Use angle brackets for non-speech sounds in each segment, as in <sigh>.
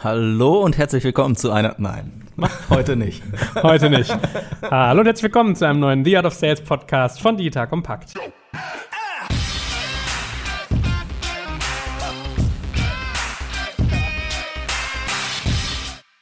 Hallo und herzlich willkommen zu einer. Nein, <laughs> heute nicht. heute nicht. Hallo und herzlich willkommen zu einem neuen The Art of Sales Podcast von Digital Compact.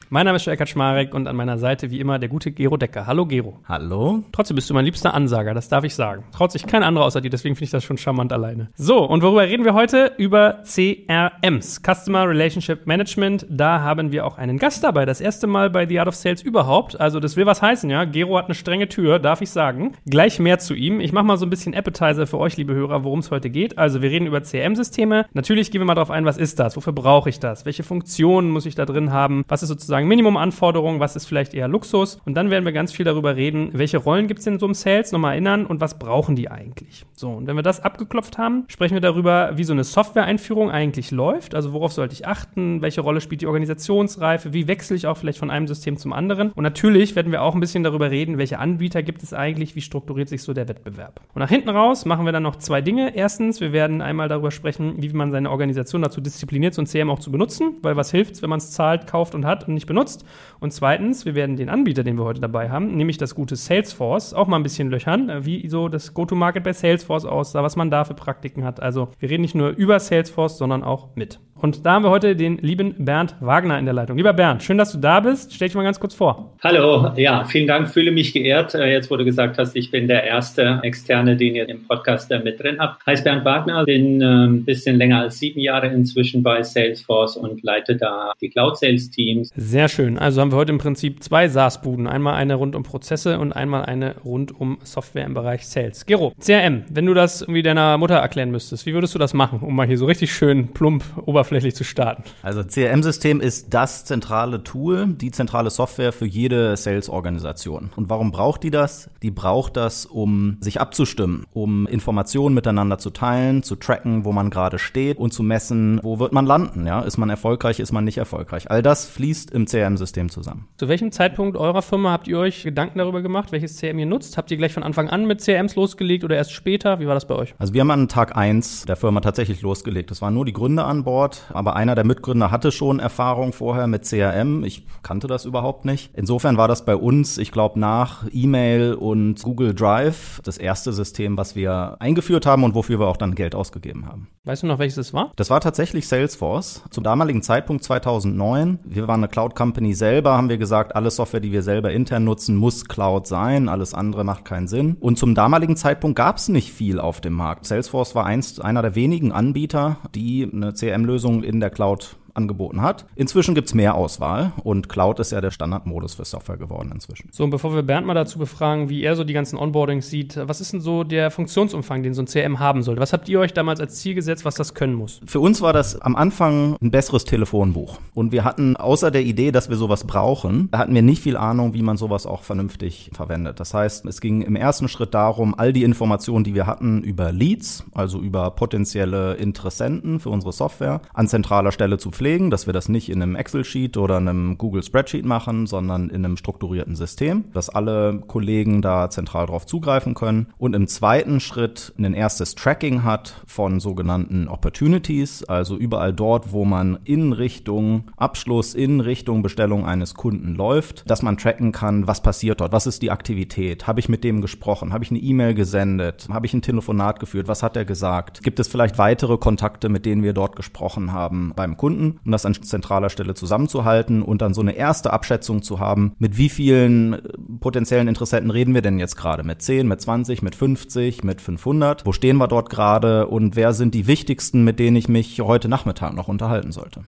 Mein Name ist Eckhard Schmarek und an meiner Seite wie immer der gute Gero Decker. Hallo Gero. Hallo. Trotzdem bist du mein liebster Ansager, das darf ich sagen. Traut sich kein anderer außer dir, deswegen finde ich das schon charmant alleine. So, und worüber reden wir heute? Über CRMs, Customer Relationship Management. Da haben wir auch einen Gast dabei, das erste Mal bei The Art of Sales überhaupt. Also das will was heißen, ja. Gero hat eine strenge Tür, darf ich sagen. Gleich mehr zu ihm. Ich mache mal so ein bisschen Appetizer für euch, liebe Hörer, worum es heute geht. Also wir reden über CRM-Systeme. Natürlich gehen wir mal darauf ein, was ist das? Wofür brauche ich das? Welche Funktionen muss ich da drin haben? Was ist sozusagen sozusagen Minimumanforderungen, was ist vielleicht eher Luxus. Und dann werden wir ganz viel darüber reden, welche Rollen gibt es in so einem Sales, nochmal erinnern und was brauchen die eigentlich. So, und wenn wir das abgeklopft haben, sprechen wir darüber, wie so eine Software-Einführung eigentlich läuft. Also worauf sollte ich achten, welche Rolle spielt die Organisationsreife, wie wechsle ich auch vielleicht von einem System zum anderen. Und natürlich werden wir auch ein bisschen darüber reden, welche Anbieter gibt es eigentlich, wie strukturiert sich so der Wettbewerb. Und nach hinten raus machen wir dann noch zwei Dinge. Erstens, wir werden einmal darüber sprechen, wie man seine Organisation dazu diszipliniert, so ein CM auch zu benutzen, weil was hilft, wenn man es zahlt, kauft und hat und nicht benutzt. Und zweitens, wir werden den Anbieter, den wir heute dabei haben, nämlich das gute Salesforce, auch mal ein bisschen löchern, äh, wie so das Go-to-Market bei Salesforce aussah, was man da für Praktiken hat. Also wir reden nicht nur über Salesforce, sondern auch mit. Und da haben wir heute den lieben Bernd Wagner in der Leitung. Lieber Bernd, schön, dass du da bist. Stell dich mal ganz kurz vor. Hallo, ja, vielen Dank, fühle mich geehrt. Äh, jetzt, wo du gesagt hast, ich bin der erste Externe, den ihr im Podcast mit drin habt. Heißt Bernd Wagner, bin ein ähm, bisschen länger als sieben Jahre inzwischen bei Salesforce und leite da die Cloud Sales Teams. Sehr schön. Also haben wir heute im Prinzip zwei SaaS-Buden. Einmal eine rund um Prozesse und einmal eine rund um Software im Bereich Sales. Gero, CRM, wenn du das irgendwie deiner Mutter erklären müsstest, wie würdest du das machen, um mal hier so richtig schön plump oberflächlich oberflächlich zu starten. Also CRM-System ist das zentrale Tool, die zentrale Software für jede Sales-Organisation. Und warum braucht die das? Die braucht das, um sich abzustimmen, um Informationen miteinander zu teilen, zu tracken, wo man gerade steht und zu messen, wo wird man landen. Ja? Ist man erfolgreich, ist man nicht erfolgreich. All das fließt im CRM-System zusammen. Zu welchem Zeitpunkt eurer Firma habt ihr euch Gedanken darüber gemacht, welches CRM ihr nutzt? Habt ihr gleich von Anfang an mit CRMs losgelegt oder erst später? Wie war das bei euch? Also wir haben an Tag eins der Firma tatsächlich losgelegt. Es waren nur die Gründer an Bord aber einer der Mitgründer hatte schon Erfahrung vorher mit CRM. Ich kannte das überhaupt nicht. Insofern war das bei uns, ich glaube, nach E-Mail und Google Drive das erste System, was wir eingeführt haben und wofür wir auch dann Geld ausgegeben haben. Weißt du noch, welches es war? Das war tatsächlich Salesforce. Zum damaligen Zeitpunkt 2009. Wir waren eine Cloud Company selber, haben wir gesagt, alle Software, die wir selber intern nutzen, muss Cloud sein. Alles andere macht keinen Sinn. Und zum damaligen Zeitpunkt gab es nicht viel auf dem Markt. Salesforce war einst einer der wenigen Anbieter, die eine CRM-Lösung in der Cloud angeboten hat. Inzwischen gibt's mehr Auswahl und Cloud ist ja der Standardmodus für Software geworden inzwischen. So, und bevor wir Bernd mal dazu befragen, wie er so die ganzen Onboardings sieht, was ist denn so der Funktionsumfang, den so ein CRM haben sollte? Was habt ihr euch damals als Ziel gesetzt, was das können muss? Für uns war das am Anfang ein besseres Telefonbuch. Und wir hatten außer der Idee, dass wir sowas brauchen, hatten wir nicht viel Ahnung, wie man sowas auch vernünftig verwendet. Das heißt, es ging im ersten Schritt darum, all die Informationen, die wir hatten über Leads, also über potenzielle Interessenten für unsere Software, an zentraler Stelle zu pflegen pflegen, dass wir das nicht in einem Excel-Sheet oder einem Google Spreadsheet machen, sondern in einem strukturierten System, dass alle Kollegen da zentral drauf zugreifen können und im zweiten Schritt ein erstes Tracking hat von sogenannten Opportunities, also überall dort, wo man in Richtung Abschluss, in Richtung Bestellung eines Kunden läuft, dass man tracken kann, was passiert dort, was ist die Aktivität, habe ich mit dem gesprochen, habe ich eine E-Mail gesendet, habe ich ein Telefonat geführt, was hat er gesagt, gibt es vielleicht weitere Kontakte, mit denen wir dort gesprochen haben beim Kunden um das an zentraler Stelle zusammenzuhalten und dann so eine erste Abschätzung zu haben, mit wie vielen äh, potenziellen Interessenten reden wir denn jetzt gerade? Mit 10, mit 20, mit 50, mit 500? Wo stehen wir dort gerade und wer sind die wichtigsten, mit denen ich mich heute Nachmittag noch unterhalten sollte?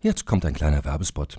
Jetzt kommt ein kleiner Werbespot.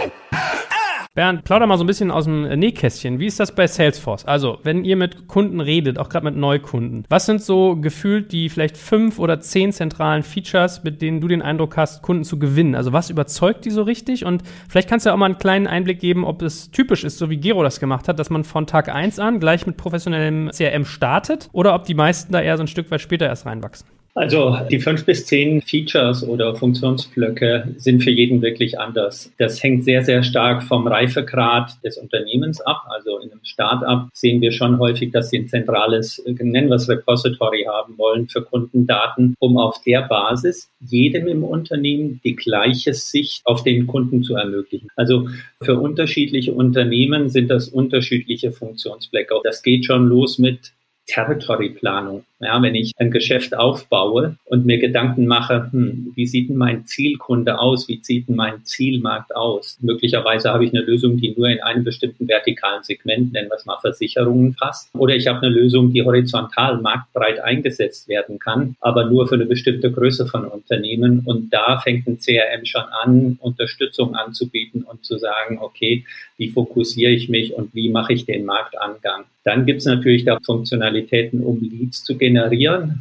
Bernd, plauder mal so ein bisschen aus dem Nähkästchen. Wie ist das bei Salesforce? Also, wenn ihr mit Kunden redet, auch gerade mit Neukunden, was sind so gefühlt die vielleicht fünf oder zehn zentralen Features, mit denen du den Eindruck hast, Kunden zu gewinnen? Also, was überzeugt die so richtig? Und vielleicht kannst du ja auch mal einen kleinen Einblick geben, ob es typisch ist, so wie Gero das gemacht hat, dass man von Tag eins an gleich mit professionellem CRM startet oder ob die meisten da eher so ein Stück weit später erst reinwachsen. Also die fünf bis zehn Features oder Funktionsblöcke sind für jeden wirklich anders. Das hängt sehr, sehr stark vom Reifegrad des Unternehmens ab. Also in einem Startup sehen wir schon häufig, dass sie ein zentrales, nennen wir es Repository haben wollen für Kundendaten, um auf der Basis jedem im Unternehmen die gleiche Sicht auf den Kunden zu ermöglichen. Also für unterschiedliche Unternehmen sind das unterschiedliche Funktionsblöcke. Das geht schon los mit Territory-Planung. Ja, wenn ich ein Geschäft aufbaue und mir Gedanken mache, hm, wie sieht denn mein Zielkunde aus? Wie sieht denn mein Zielmarkt aus? Möglicherweise habe ich eine Lösung, die nur in einem bestimmten vertikalen Segment, nennen wir es mal Versicherungen, passt. Oder ich habe eine Lösung, die horizontal marktbreit eingesetzt werden kann, aber nur für eine bestimmte Größe von Unternehmen. Und da fängt ein CRM schon an, Unterstützung anzubieten und zu sagen, okay, wie fokussiere ich mich und wie mache ich den Marktangang? Dann gibt es natürlich da Funktionalitäten, um Leads zu generieren.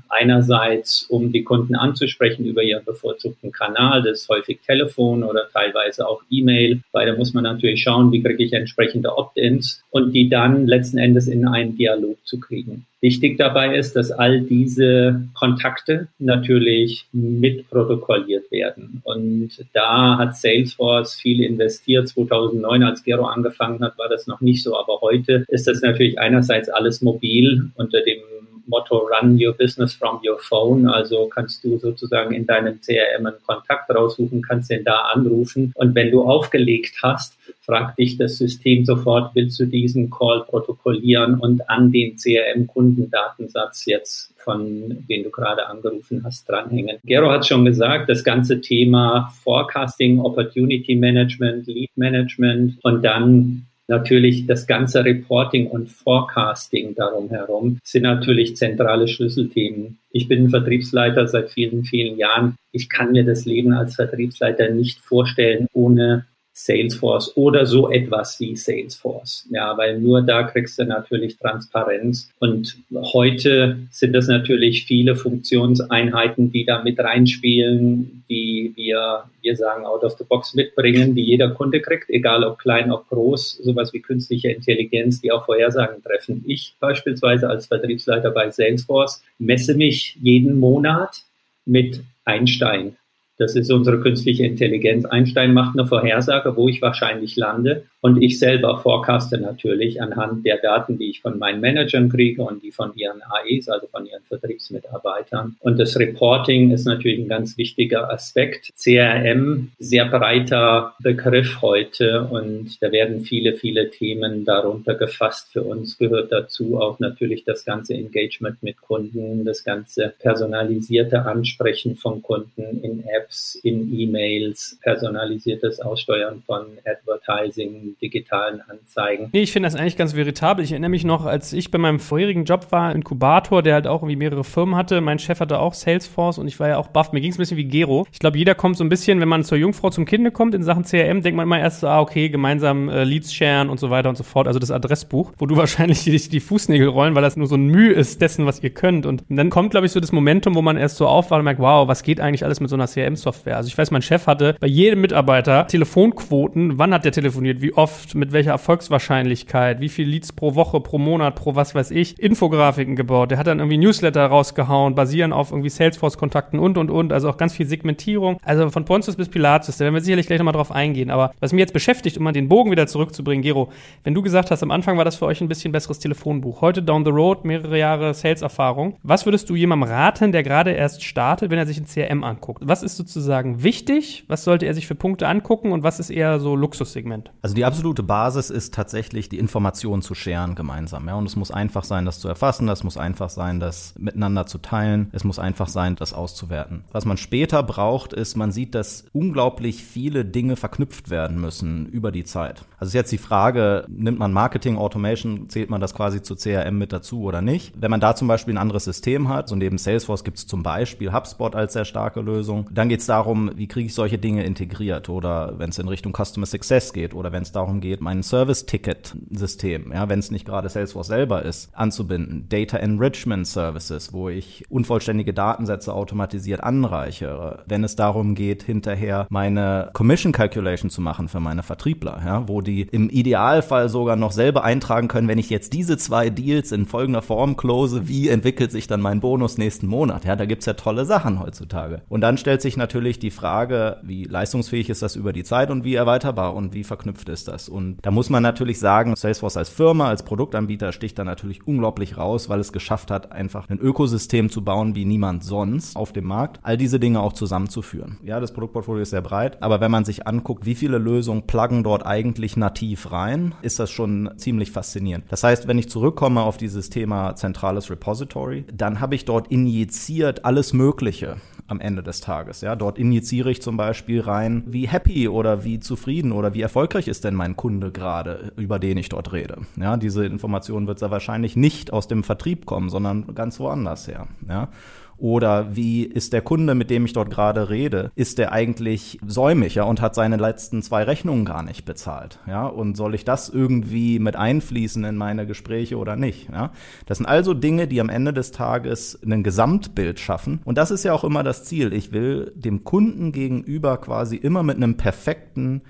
Einerseits, um die Kunden anzusprechen über ihren bevorzugten Kanal, das ist häufig Telefon oder teilweise auch E-Mail, weil da muss man natürlich schauen, wie kriege ich entsprechende Opt-ins und die dann letzten Endes in einen Dialog zu kriegen. Wichtig dabei ist, dass all diese Kontakte natürlich mitprotokolliert werden. Und da hat Salesforce viel investiert. 2009, als Gero angefangen hat, war das noch nicht so. Aber heute ist das natürlich einerseits alles mobil unter dem Motto Run Your Business from Your Phone. Also kannst du sozusagen in deinem CRM einen Kontakt raussuchen, kannst den da anrufen. Und wenn du aufgelegt hast, fragt dich das System sofort, willst du diesen Call protokollieren und an den CRM-Kundendatensatz jetzt von den du gerade angerufen hast, dranhängen. Gero hat schon gesagt, das ganze Thema Forecasting, Opportunity Management, Lead Management und dann natürlich das ganze Reporting und Forecasting darum herum sind natürlich zentrale Schlüsselthemen. Ich bin Vertriebsleiter seit vielen, vielen Jahren. Ich kann mir das Leben als Vertriebsleiter nicht vorstellen ohne Salesforce oder so etwas wie Salesforce. Ja, weil nur da kriegst du natürlich Transparenz. Und heute sind das natürlich viele Funktionseinheiten, die da mit reinspielen, die wir, wir sagen, out of the box mitbringen, die jeder Kunde kriegt, egal ob klein, ob groß, sowas wie künstliche Intelligenz, die auch Vorhersagen treffen. Ich beispielsweise als Vertriebsleiter bei Salesforce messe mich jeden Monat mit Einstein. Das ist unsere künstliche Intelligenz. Einstein macht eine Vorhersage, wo ich wahrscheinlich lande. Und ich selber forecaste natürlich anhand der Daten, die ich von meinen Managern kriege und die von ihren AEs, also von ihren Vertriebsmitarbeitern. Und das Reporting ist natürlich ein ganz wichtiger Aspekt. CRM, sehr breiter Begriff heute und da werden viele, viele Themen darunter gefasst. Für uns gehört dazu auch natürlich das ganze Engagement mit Kunden, das ganze personalisierte Ansprechen von Kunden in Apps, in E-Mails, personalisiertes Aussteuern von Advertising, digitalen Anzeigen. Nee, ich finde das eigentlich ganz veritabel. Ich erinnere mich noch, als ich bei meinem vorherigen Job war, Inkubator, der halt auch irgendwie mehrere Firmen hatte. Mein Chef hatte auch Salesforce und ich war ja auch baff. Mir ging es ein bisschen wie Gero. Ich glaube, jeder kommt so ein bisschen, wenn man zur Jungfrau zum Kinde kommt in Sachen CRM, denkt man immer erst so, ah, okay, gemeinsam äh, Leads sharen und so weiter und so fort. Also das Adressbuch, wo du <laughs> wahrscheinlich die, die Fußnägel rollen, weil das nur so ein Mühe ist dessen, was ihr könnt. Und dann kommt, glaube ich, so das Momentum, wo man erst so aufwacht und merkt, wow, was geht eigentlich alles mit so einer CRM-Software? Also ich weiß, mein Chef hatte bei jedem Mitarbeiter Telefonquoten, wann hat der telefoniert, wie oft, mit welcher Erfolgswahrscheinlichkeit, wie viel Leads pro Woche, pro Monat, pro was weiß ich, Infografiken gebaut. Der hat dann irgendwie Newsletter rausgehauen, basieren auf irgendwie Salesforce-Kontakten und, und, und. Also auch ganz viel Segmentierung. Also von Pontius bis Pilatus, da werden wir sicherlich gleich nochmal drauf eingehen. Aber was mich jetzt beschäftigt, um mal den Bogen wieder zurückzubringen, Gero, wenn du gesagt hast, am Anfang war das für euch ein bisschen besseres Telefonbuch. Heute down the road, mehrere Jahre Sales-Erfahrung. Was würdest du jemandem raten, der gerade erst startet, wenn er sich ein CRM anguckt? Was ist so sozusagen wichtig? Was sollte er sich für Punkte angucken und was ist eher so Luxussegment? Also die absolute Basis ist tatsächlich die Informationen zu scheren gemeinsam. Ja? Und es muss einfach sein, das zu erfassen, das muss einfach sein, das miteinander zu teilen, es muss einfach sein, das auszuwerten. Was man später braucht, ist, man sieht, dass unglaublich viele Dinge verknüpft werden müssen über die Zeit. Also ist jetzt die Frage, nimmt man Marketing Automation, zählt man das quasi zu CRM mit dazu oder nicht? Wenn man da zum Beispiel ein anderes System hat, so neben Salesforce gibt es zum Beispiel HubSpot als sehr starke Lösung, dann geht es darum, wie kriege ich solche Dinge integriert oder wenn es in Richtung Customer Success geht oder wenn es darum geht, mein Service-Ticket-System, ja, wenn es nicht gerade Salesforce selber ist, anzubinden. Data Enrichment Services, wo ich unvollständige Datensätze automatisiert anreichere. Wenn es darum geht, hinterher meine Commission Calculation zu machen für meine Vertriebler, ja, wo die im Idealfall sogar noch selber eintragen können, wenn ich jetzt diese zwei Deals in folgender Form close, wie entwickelt sich dann mein Bonus nächsten Monat? Ja, da gibt's ja tolle Sachen heutzutage. Und dann stellt sich natürlich die Frage, wie leistungsfähig ist das über die Zeit und wie erweiterbar und wie verknüpft ist das? Und da muss man natürlich sagen, Salesforce als Firma, als Produktanbieter sticht da natürlich unglaublich raus, weil es geschafft hat, einfach ein Ökosystem zu bauen wie niemand sonst auf dem Markt, all diese Dinge auch zusammenzuführen. Ja, das Produktportfolio ist sehr breit, aber wenn man sich anguckt, wie viele Lösungen pluggen dort eigentlich nativ rein, ist das schon ziemlich faszinierend. Das heißt, wenn ich zurückkomme auf dieses Thema zentrales Repository, dann habe ich dort injiziert alles Mögliche am Ende des Tages. Ja, dort injiziere ich zum Beispiel rein, wie happy oder wie zufrieden oder wie erfolgreich ist denn mein Kunde gerade, über den ich dort rede. Ja, diese Information wird sehr wahrscheinlich nicht aus dem Vertrieb kommen, sondern ganz woanders her. Ja. Oder wie ist der Kunde, mit dem ich dort gerade rede, ist der eigentlich säumig, und hat seine letzten zwei Rechnungen gar nicht bezahlt, ja? Und soll ich das irgendwie mit einfließen in meine Gespräche oder nicht, ja? Das sind also Dinge, die am Ende des Tages ein Gesamtbild schaffen. Und das ist ja auch immer das Ziel. Ich will dem Kunden gegenüber quasi immer mit einem perfekten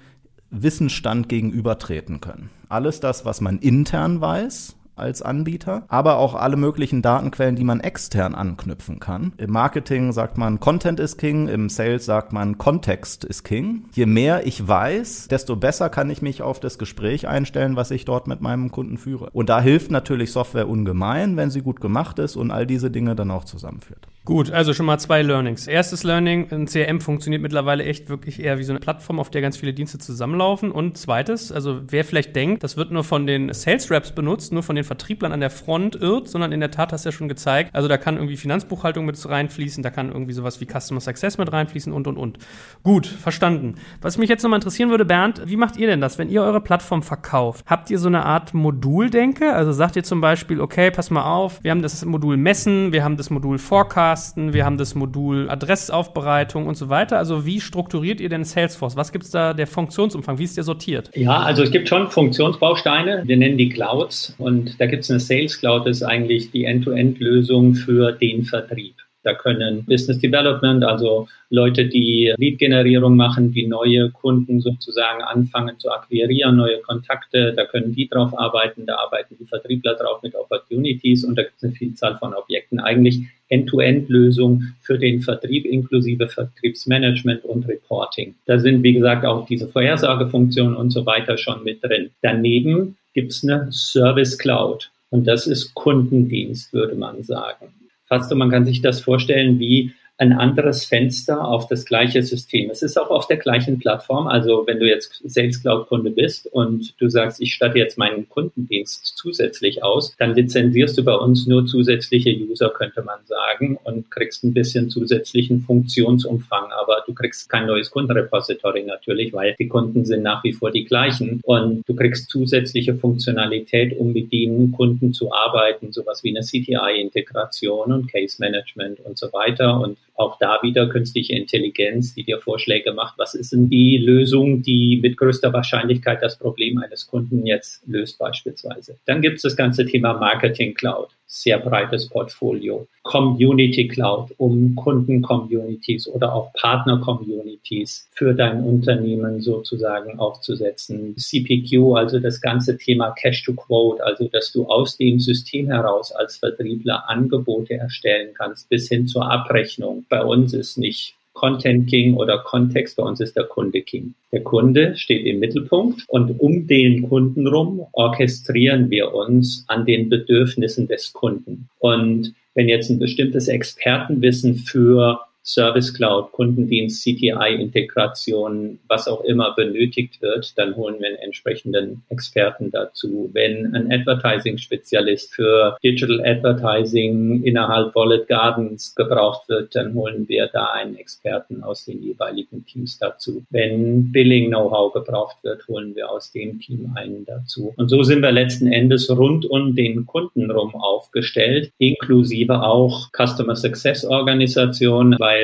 Wissensstand gegenübertreten können. Alles das, was man intern weiß, als Anbieter, aber auch alle möglichen Datenquellen, die man extern anknüpfen kann. Im Marketing sagt man Content is King, im Sales sagt man Kontext is King. Je mehr ich weiß, desto besser kann ich mich auf das Gespräch einstellen, was ich dort mit meinem Kunden führe. Und da hilft natürlich Software ungemein, wenn sie gut gemacht ist und all diese Dinge dann auch zusammenführt. Gut, also schon mal zwei Learnings. Erstes Learning, ein CRM funktioniert mittlerweile echt wirklich eher wie so eine Plattform, auf der ganz viele Dienste zusammenlaufen. Und zweites, also wer vielleicht denkt, das wird nur von den Sales Reps benutzt, nur von den Vertrieblern an der Front irrt, sondern in der Tat hast du ja schon gezeigt, also da kann irgendwie Finanzbuchhaltung mit reinfließen, da kann irgendwie sowas wie Customer Success mit reinfließen und und und. Gut, verstanden. Was mich jetzt nochmal interessieren würde, Bernd, wie macht ihr denn das, wenn ihr eure Plattform verkauft? Habt ihr so eine Art Moduldenke? Also sagt ihr zum Beispiel, okay, pass mal auf, wir haben das Modul Messen, wir haben das Modul Forecast, Baukasten, wir haben das Modul Adressaufbereitung und so weiter. Also wie strukturiert ihr denn Salesforce? Was gibt es da der Funktionsumfang? Wie ist der sortiert? Ja, also es gibt schon Funktionsbausteine. Wir nennen die Clouds und da gibt es eine Sales Cloud, das ist eigentlich die End-to-End-Lösung für den Vertrieb. Da können Business Development, also Leute, die Lead-Generierung machen, die neue Kunden sozusagen anfangen zu akquirieren, neue Kontakte, da können die drauf arbeiten, da arbeiten die Vertriebler drauf mit Opportunities und da gibt es eine Vielzahl von Objekten. Eigentlich End-to-End-Lösung für den Vertrieb inklusive Vertriebsmanagement und Reporting. Da sind, wie gesagt, auch diese Vorhersagefunktionen und so weiter schon mit drin. Daneben gibt es eine Service Cloud. Und das ist Kundendienst, würde man sagen fast so, man kann sich das vorstellen wie ein anderes Fenster auf das gleiche System. Es ist auch auf der gleichen Plattform. Also wenn du jetzt Sales Cloud Kunde bist und du sagst, ich statte jetzt meinen Kundendienst zusätzlich aus, dann lizenzierst du bei uns nur zusätzliche User, könnte man sagen, und kriegst ein bisschen zusätzlichen Funktionsumfang. Aber du kriegst kein neues Kundenrepository natürlich, weil die Kunden sind nach wie vor die gleichen. Und du kriegst zusätzliche Funktionalität, um mit den Kunden zu arbeiten, sowas wie eine CTI-Integration und Case Management und so weiter. Und auch da wieder künstliche Intelligenz, die dir Vorschläge macht, was ist denn die Lösung, die mit größter Wahrscheinlichkeit das Problem eines Kunden jetzt löst beispielsweise. Dann gibt es das ganze Thema Marketing Cloud sehr breites Portfolio. Community Cloud, um Kunden-Communities oder auch Partner-Communities für dein Unternehmen sozusagen aufzusetzen. CPQ, also das ganze Thema Cash to Quote, also dass du aus dem System heraus als Vertriebler Angebote erstellen kannst bis hin zur Abrechnung. Bei uns ist nicht Content King oder Kontext, bei uns ist der Kunde King. Der Kunde steht im Mittelpunkt und um den Kunden rum orchestrieren wir uns an den Bedürfnissen des Kunden. Und wenn jetzt ein bestimmtes Expertenwissen für Service Cloud, Kundendienst, CTI-Integration, was auch immer benötigt wird, dann holen wir einen entsprechenden Experten dazu. Wenn ein Advertising-Spezialist für Digital Advertising innerhalb Wallet Gardens gebraucht wird, dann holen wir da einen Experten aus den jeweiligen Teams dazu. Wenn Billing-Know-how gebraucht wird, holen wir aus dem Team einen dazu. Und so sind wir letzten Endes rund um den Kunden rum aufgestellt, inklusive auch Customer Success Organisation, weil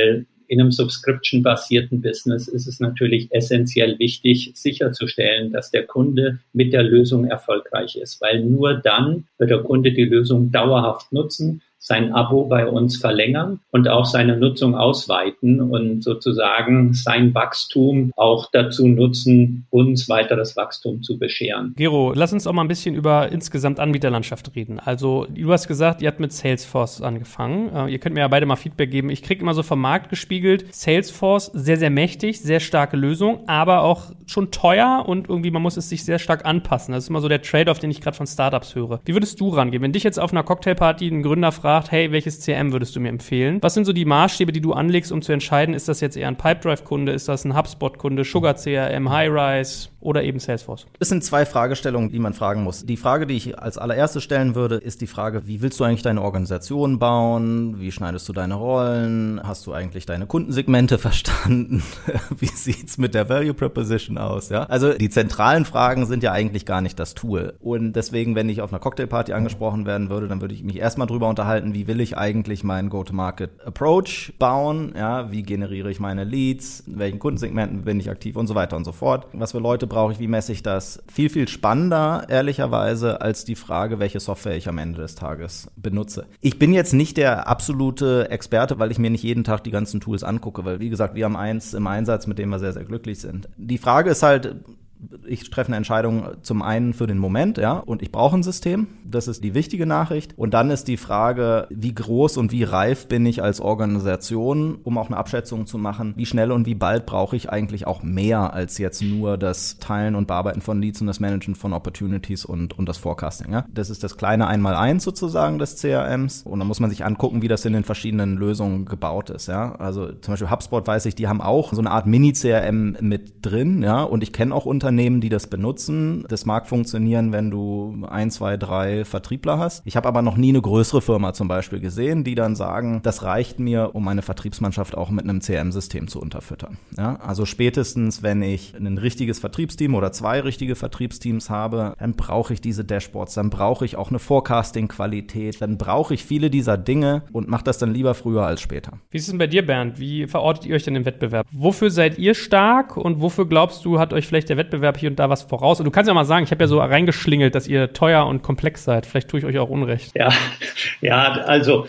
in einem subscription-basierten Business ist es natürlich essentiell wichtig, sicherzustellen, dass der Kunde mit der Lösung erfolgreich ist, weil nur dann wird der Kunde die Lösung dauerhaft nutzen sein Abo bei uns verlängern und auch seine Nutzung ausweiten und sozusagen sein Wachstum auch dazu nutzen, uns weiteres Wachstum zu bescheren. Gero, lass uns auch mal ein bisschen über insgesamt Anbieterlandschaft reden. Also du hast gesagt, ihr habt mit Salesforce angefangen. Äh, ihr könnt mir ja beide mal Feedback geben. Ich kriege immer so vom Markt gespiegelt, Salesforce sehr, sehr mächtig, sehr starke Lösung, aber auch schon teuer und irgendwie man muss es sich sehr stark anpassen. Das ist immer so der Trade-off, den ich gerade von Startups höre. Wie würdest du rangehen? Wenn dich jetzt auf einer Cocktailparty ein Gründer fragt, gefragt, hey, welches CRM würdest du mir empfehlen? Was sind so die Maßstäbe, die du anlegst, um zu entscheiden, ist das jetzt eher ein Pipedrive-Kunde, ist das ein HubSpot-Kunde, Sugar CRM, Highrise oder eben Salesforce? Das sind zwei Fragestellungen, die man fragen muss. Die Frage, die ich als allererstes stellen würde, ist die Frage, wie willst du eigentlich deine Organisation bauen? Wie schneidest du deine Rollen? Hast du eigentlich deine Kundensegmente <laughs> verstanden? <laughs> wie sieht's mit der Value Proposition aus? Ja, also die zentralen Fragen sind ja eigentlich gar nicht das Tool. Und deswegen, wenn ich auf einer Cocktailparty angesprochen werden würde, dann würde ich mich erstmal drüber unterhalten, wie will ich eigentlich meinen Go-to-Market-Approach bauen, ja, wie generiere ich meine Leads, in welchen Kundensegmenten bin ich aktiv und so weiter und so fort. Was für Leute brauche ich, wie messe ich das? Viel, viel spannender, ehrlicherweise, als die Frage, welche Software ich am Ende des Tages benutze. Ich bin jetzt nicht der absolute Experte, weil ich mir nicht jeden Tag die ganzen Tools angucke, weil wie gesagt, wir haben eins im Einsatz, mit dem wir sehr, sehr glücklich sind. Die Frage ist halt, ich treffe eine Entscheidung zum einen für den Moment, ja, und ich brauche ein System. Das ist die wichtige Nachricht. Und dann ist die Frage, wie groß und wie reif bin ich als Organisation, um auch eine Abschätzung zu machen, wie schnell und wie bald brauche ich eigentlich auch mehr als jetzt nur das Teilen und Bearbeiten von Leads und das Managen von Opportunities und, und das Forecasting. Ja. Das ist das kleine Einmaleins sozusagen des CRMs. Und dann muss man sich angucken, wie das in den verschiedenen Lösungen gebaut ist. Ja. Also zum Beispiel HubSpot weiß ich, die haben auch so eine Art Mini-CRM mit drin, ja, und ich kenne auch Unternehmen, Unternehmen, die das benutzen. Das mag funktionieren, wenn du ein, zwei, drei Vertriebler hast. Ich habe aber noch nie eine größere Firma zum Beispiel gesehen, die dann sagen, das reicht mir, um meine Vertriebsmannschaft auch mit einem CRM-System zu unterfüttern. Ja, also spätestens, wenn ich ein richtiges Vertriebsteam oder zwei richtige Vertriebsteams habe, dann brauche ich diese Dashboards, dann brauche ich auch eine Forecasting-Qualität, dann brauche ich viele dieser Dinge und mache das dann lieber früher als später. Wie ist es denn bei dir, Bernd? Wie verortet ihr euch denn im Wettbewerb? Wofür seid ihr stark und wofür glaubst du, hat euch vielleicht der Wettbewerb Wettbewerb hier und da was voraus. Und du kannst ja mal sagen, ich habe ja so reingeschlingelt, dass ihr teuer und komplex seid. Vielleicht tue ich euch auch Unrecht. Ja, <laughs> ja, also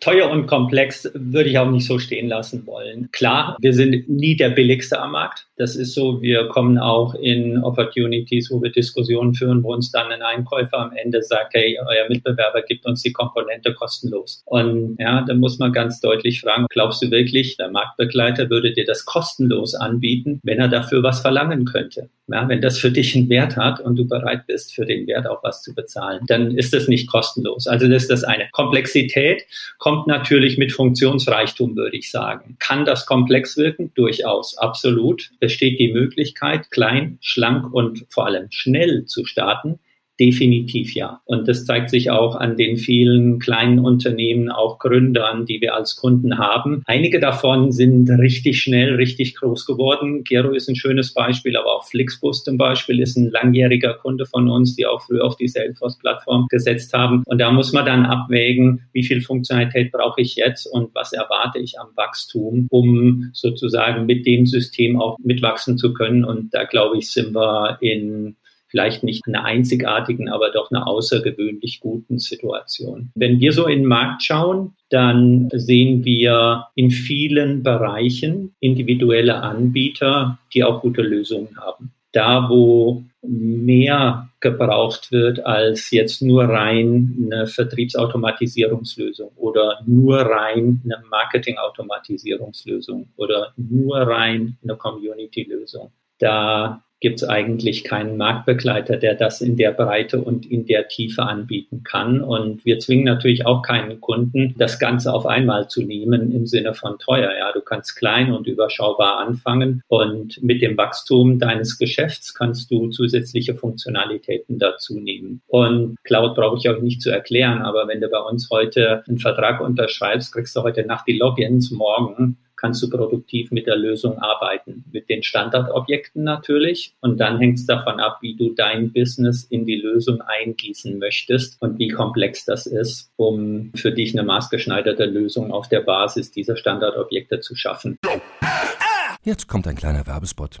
teuer und komplex würde ich auch nicht so stehen lassen wollen. Klar, wir sind nie der billigste am Markt. Das ist so. Wir kommen auch in Opportunities, wo wir Diskussionen führen, wo uns dann ein Einkäufer am Ende sagt, hey, euer Mitbewerber gibt uns die Komponente kostenlos. Und ja, da muss man ganz deutlich fragen, glaubst du wirklich, der Marktbegleiter würde dir das kostenlos anbieten, wenn er dafür was verlangen könnte? Ja, wenn das für dich einen Wert hat und du bereit bist, für den Wert auch was zu bezahlen, dann ist das nicht kostenlos. Also das ist das eine. Komplexität kommt natürlich mit Funktionsreichtum, würde ich sagen. Kann das komplex wirken? Durchaus, absolut besteht die Möglichkeit, klein, schlank und vor allem schnell zu starten. Definitiv ja. Und das zeigt sich auch an den vielen kleinen Unternehmen, auch Gründern, die wir als Kunden haben. Einige davon sind richtig schnell, richtig groß geworden. Gero ist ein schönes Beispiel, aber auch Flixbus zum Beispiel ist ein langjähriger Kunde von uns, die auch früher auf die Salesforce-Plattform gesetzt haben. Und da muss man dann abwägen, wie viel Funktionalität brauche ich jetzt und was erwarte ich am Wachstum, um sozusagen mit dem System auch mitwachsen zu können. Und da glaube ich, sind wir in vielleicht nicht einer einzigartigen, aber doch einer außergewöhnlich guten Situation. Wenn wir so in den Markt schauen, dann sehen wir in vielen Bereichen individuelle Anbieter, die auch gute Lösungen haben. Da, wo mehr gebraucht wird als jetzt nur rein eine Vertriebsautomatisierungslösung oder nur rein eine Marketingautomatisierungslösung oder nur rein eine Community-Lösung. Da gibt es eigentlich keinen Marktbegleiter, der das in der Breite und in der Tiefe anbieten kann. Und wir zwingen natürlich auch keinen Kunden, das Ganze auf einmal zu nehmen im Sinne von teuer. Ja, du kannst klein und überschaubar anfangen und mit dem Wachstum deines Geschäfts kannst du zusätzliche Funktionalitäten dazu nehmen. Und Cloud brauche ich auch nicht zu erklären, aber wenn du bei uns heute einen Vertrag unterschreibst, kriegst du heute Nacht die Logins, morgen kannst du produktiv mit der Lösung arbeiten. Mit den Standardobjekten natürlich. Und dann hängt es davon ab, wie du dein Business in die Lösung eingießen möchtest und wie komplex das ist, um für dich eine maßgeschneiderte Lösung auf der Basis dieser Standardobjekte zu schaffen. Jetzt kommt ein kleiner Werbespot.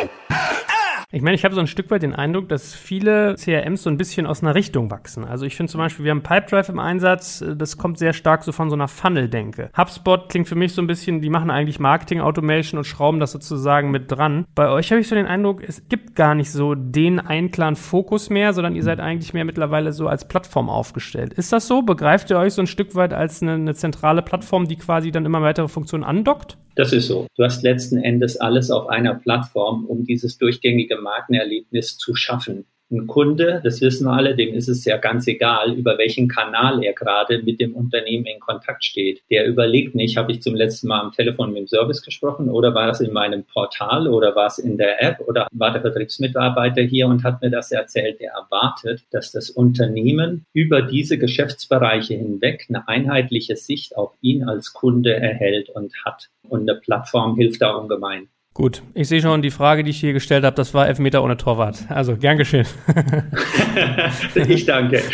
Ich meine, ich habe so ein Stück weit den Eindruck, dass viele CRMs so ein bisschen aus einer Richtung wachsen. Also ich finde zum Beispiel, wir haben Pipedrive im Einsatz, das kommt sehr stark so von so einer Funnel-Denke. HubSpot klingt für mich so ein bisschen, die machen eigentlich Marketing-Automation und schrauben das sozusagen mit dran. Bei euch habe ich so den Eindruck, es gibt gar nicht so den einen klaren Fokus mehr, sondern ihr seid eigentlich mehr mittlerweile so als Plattform aufgestellt. Ist das so? Begreift ihr euch so ein Stück weit als eine, eine zentrale Plattform, die quasi dann immer weitere Funktionen andockt? Das ist so. Du hast letzten Endes alles auf einer Plattform, um dieses durchgängige Markenerlebnis zu schaffen ein Kunde, das wissen wir alle, dem ist es ja ganz egal, über welchen Kanal er gerade mit dem Unternehmen in Kontakt steht. Der überlegt nicht, habe ich zum letzten Mal am Telefon mit dem Service gesprochen oder war es in meinem Portal oder war es in der App oder war der Vertriebsmitarbeiter hier und hat mir das erzählt. Der erwartet, dass das Unternehmen über diese Geschäftsbereiche hinweg eine einheitliche Sicht auf ihn als Kunde erhält und hat. Und eine Plattform hilft da ungemein. Gut, ich sehe schon, die Frage, die ich hier gestellt habe, das war Elfmeter ohne Torwart. Also, gern geschehen. <laughs> ich danke. <laughs>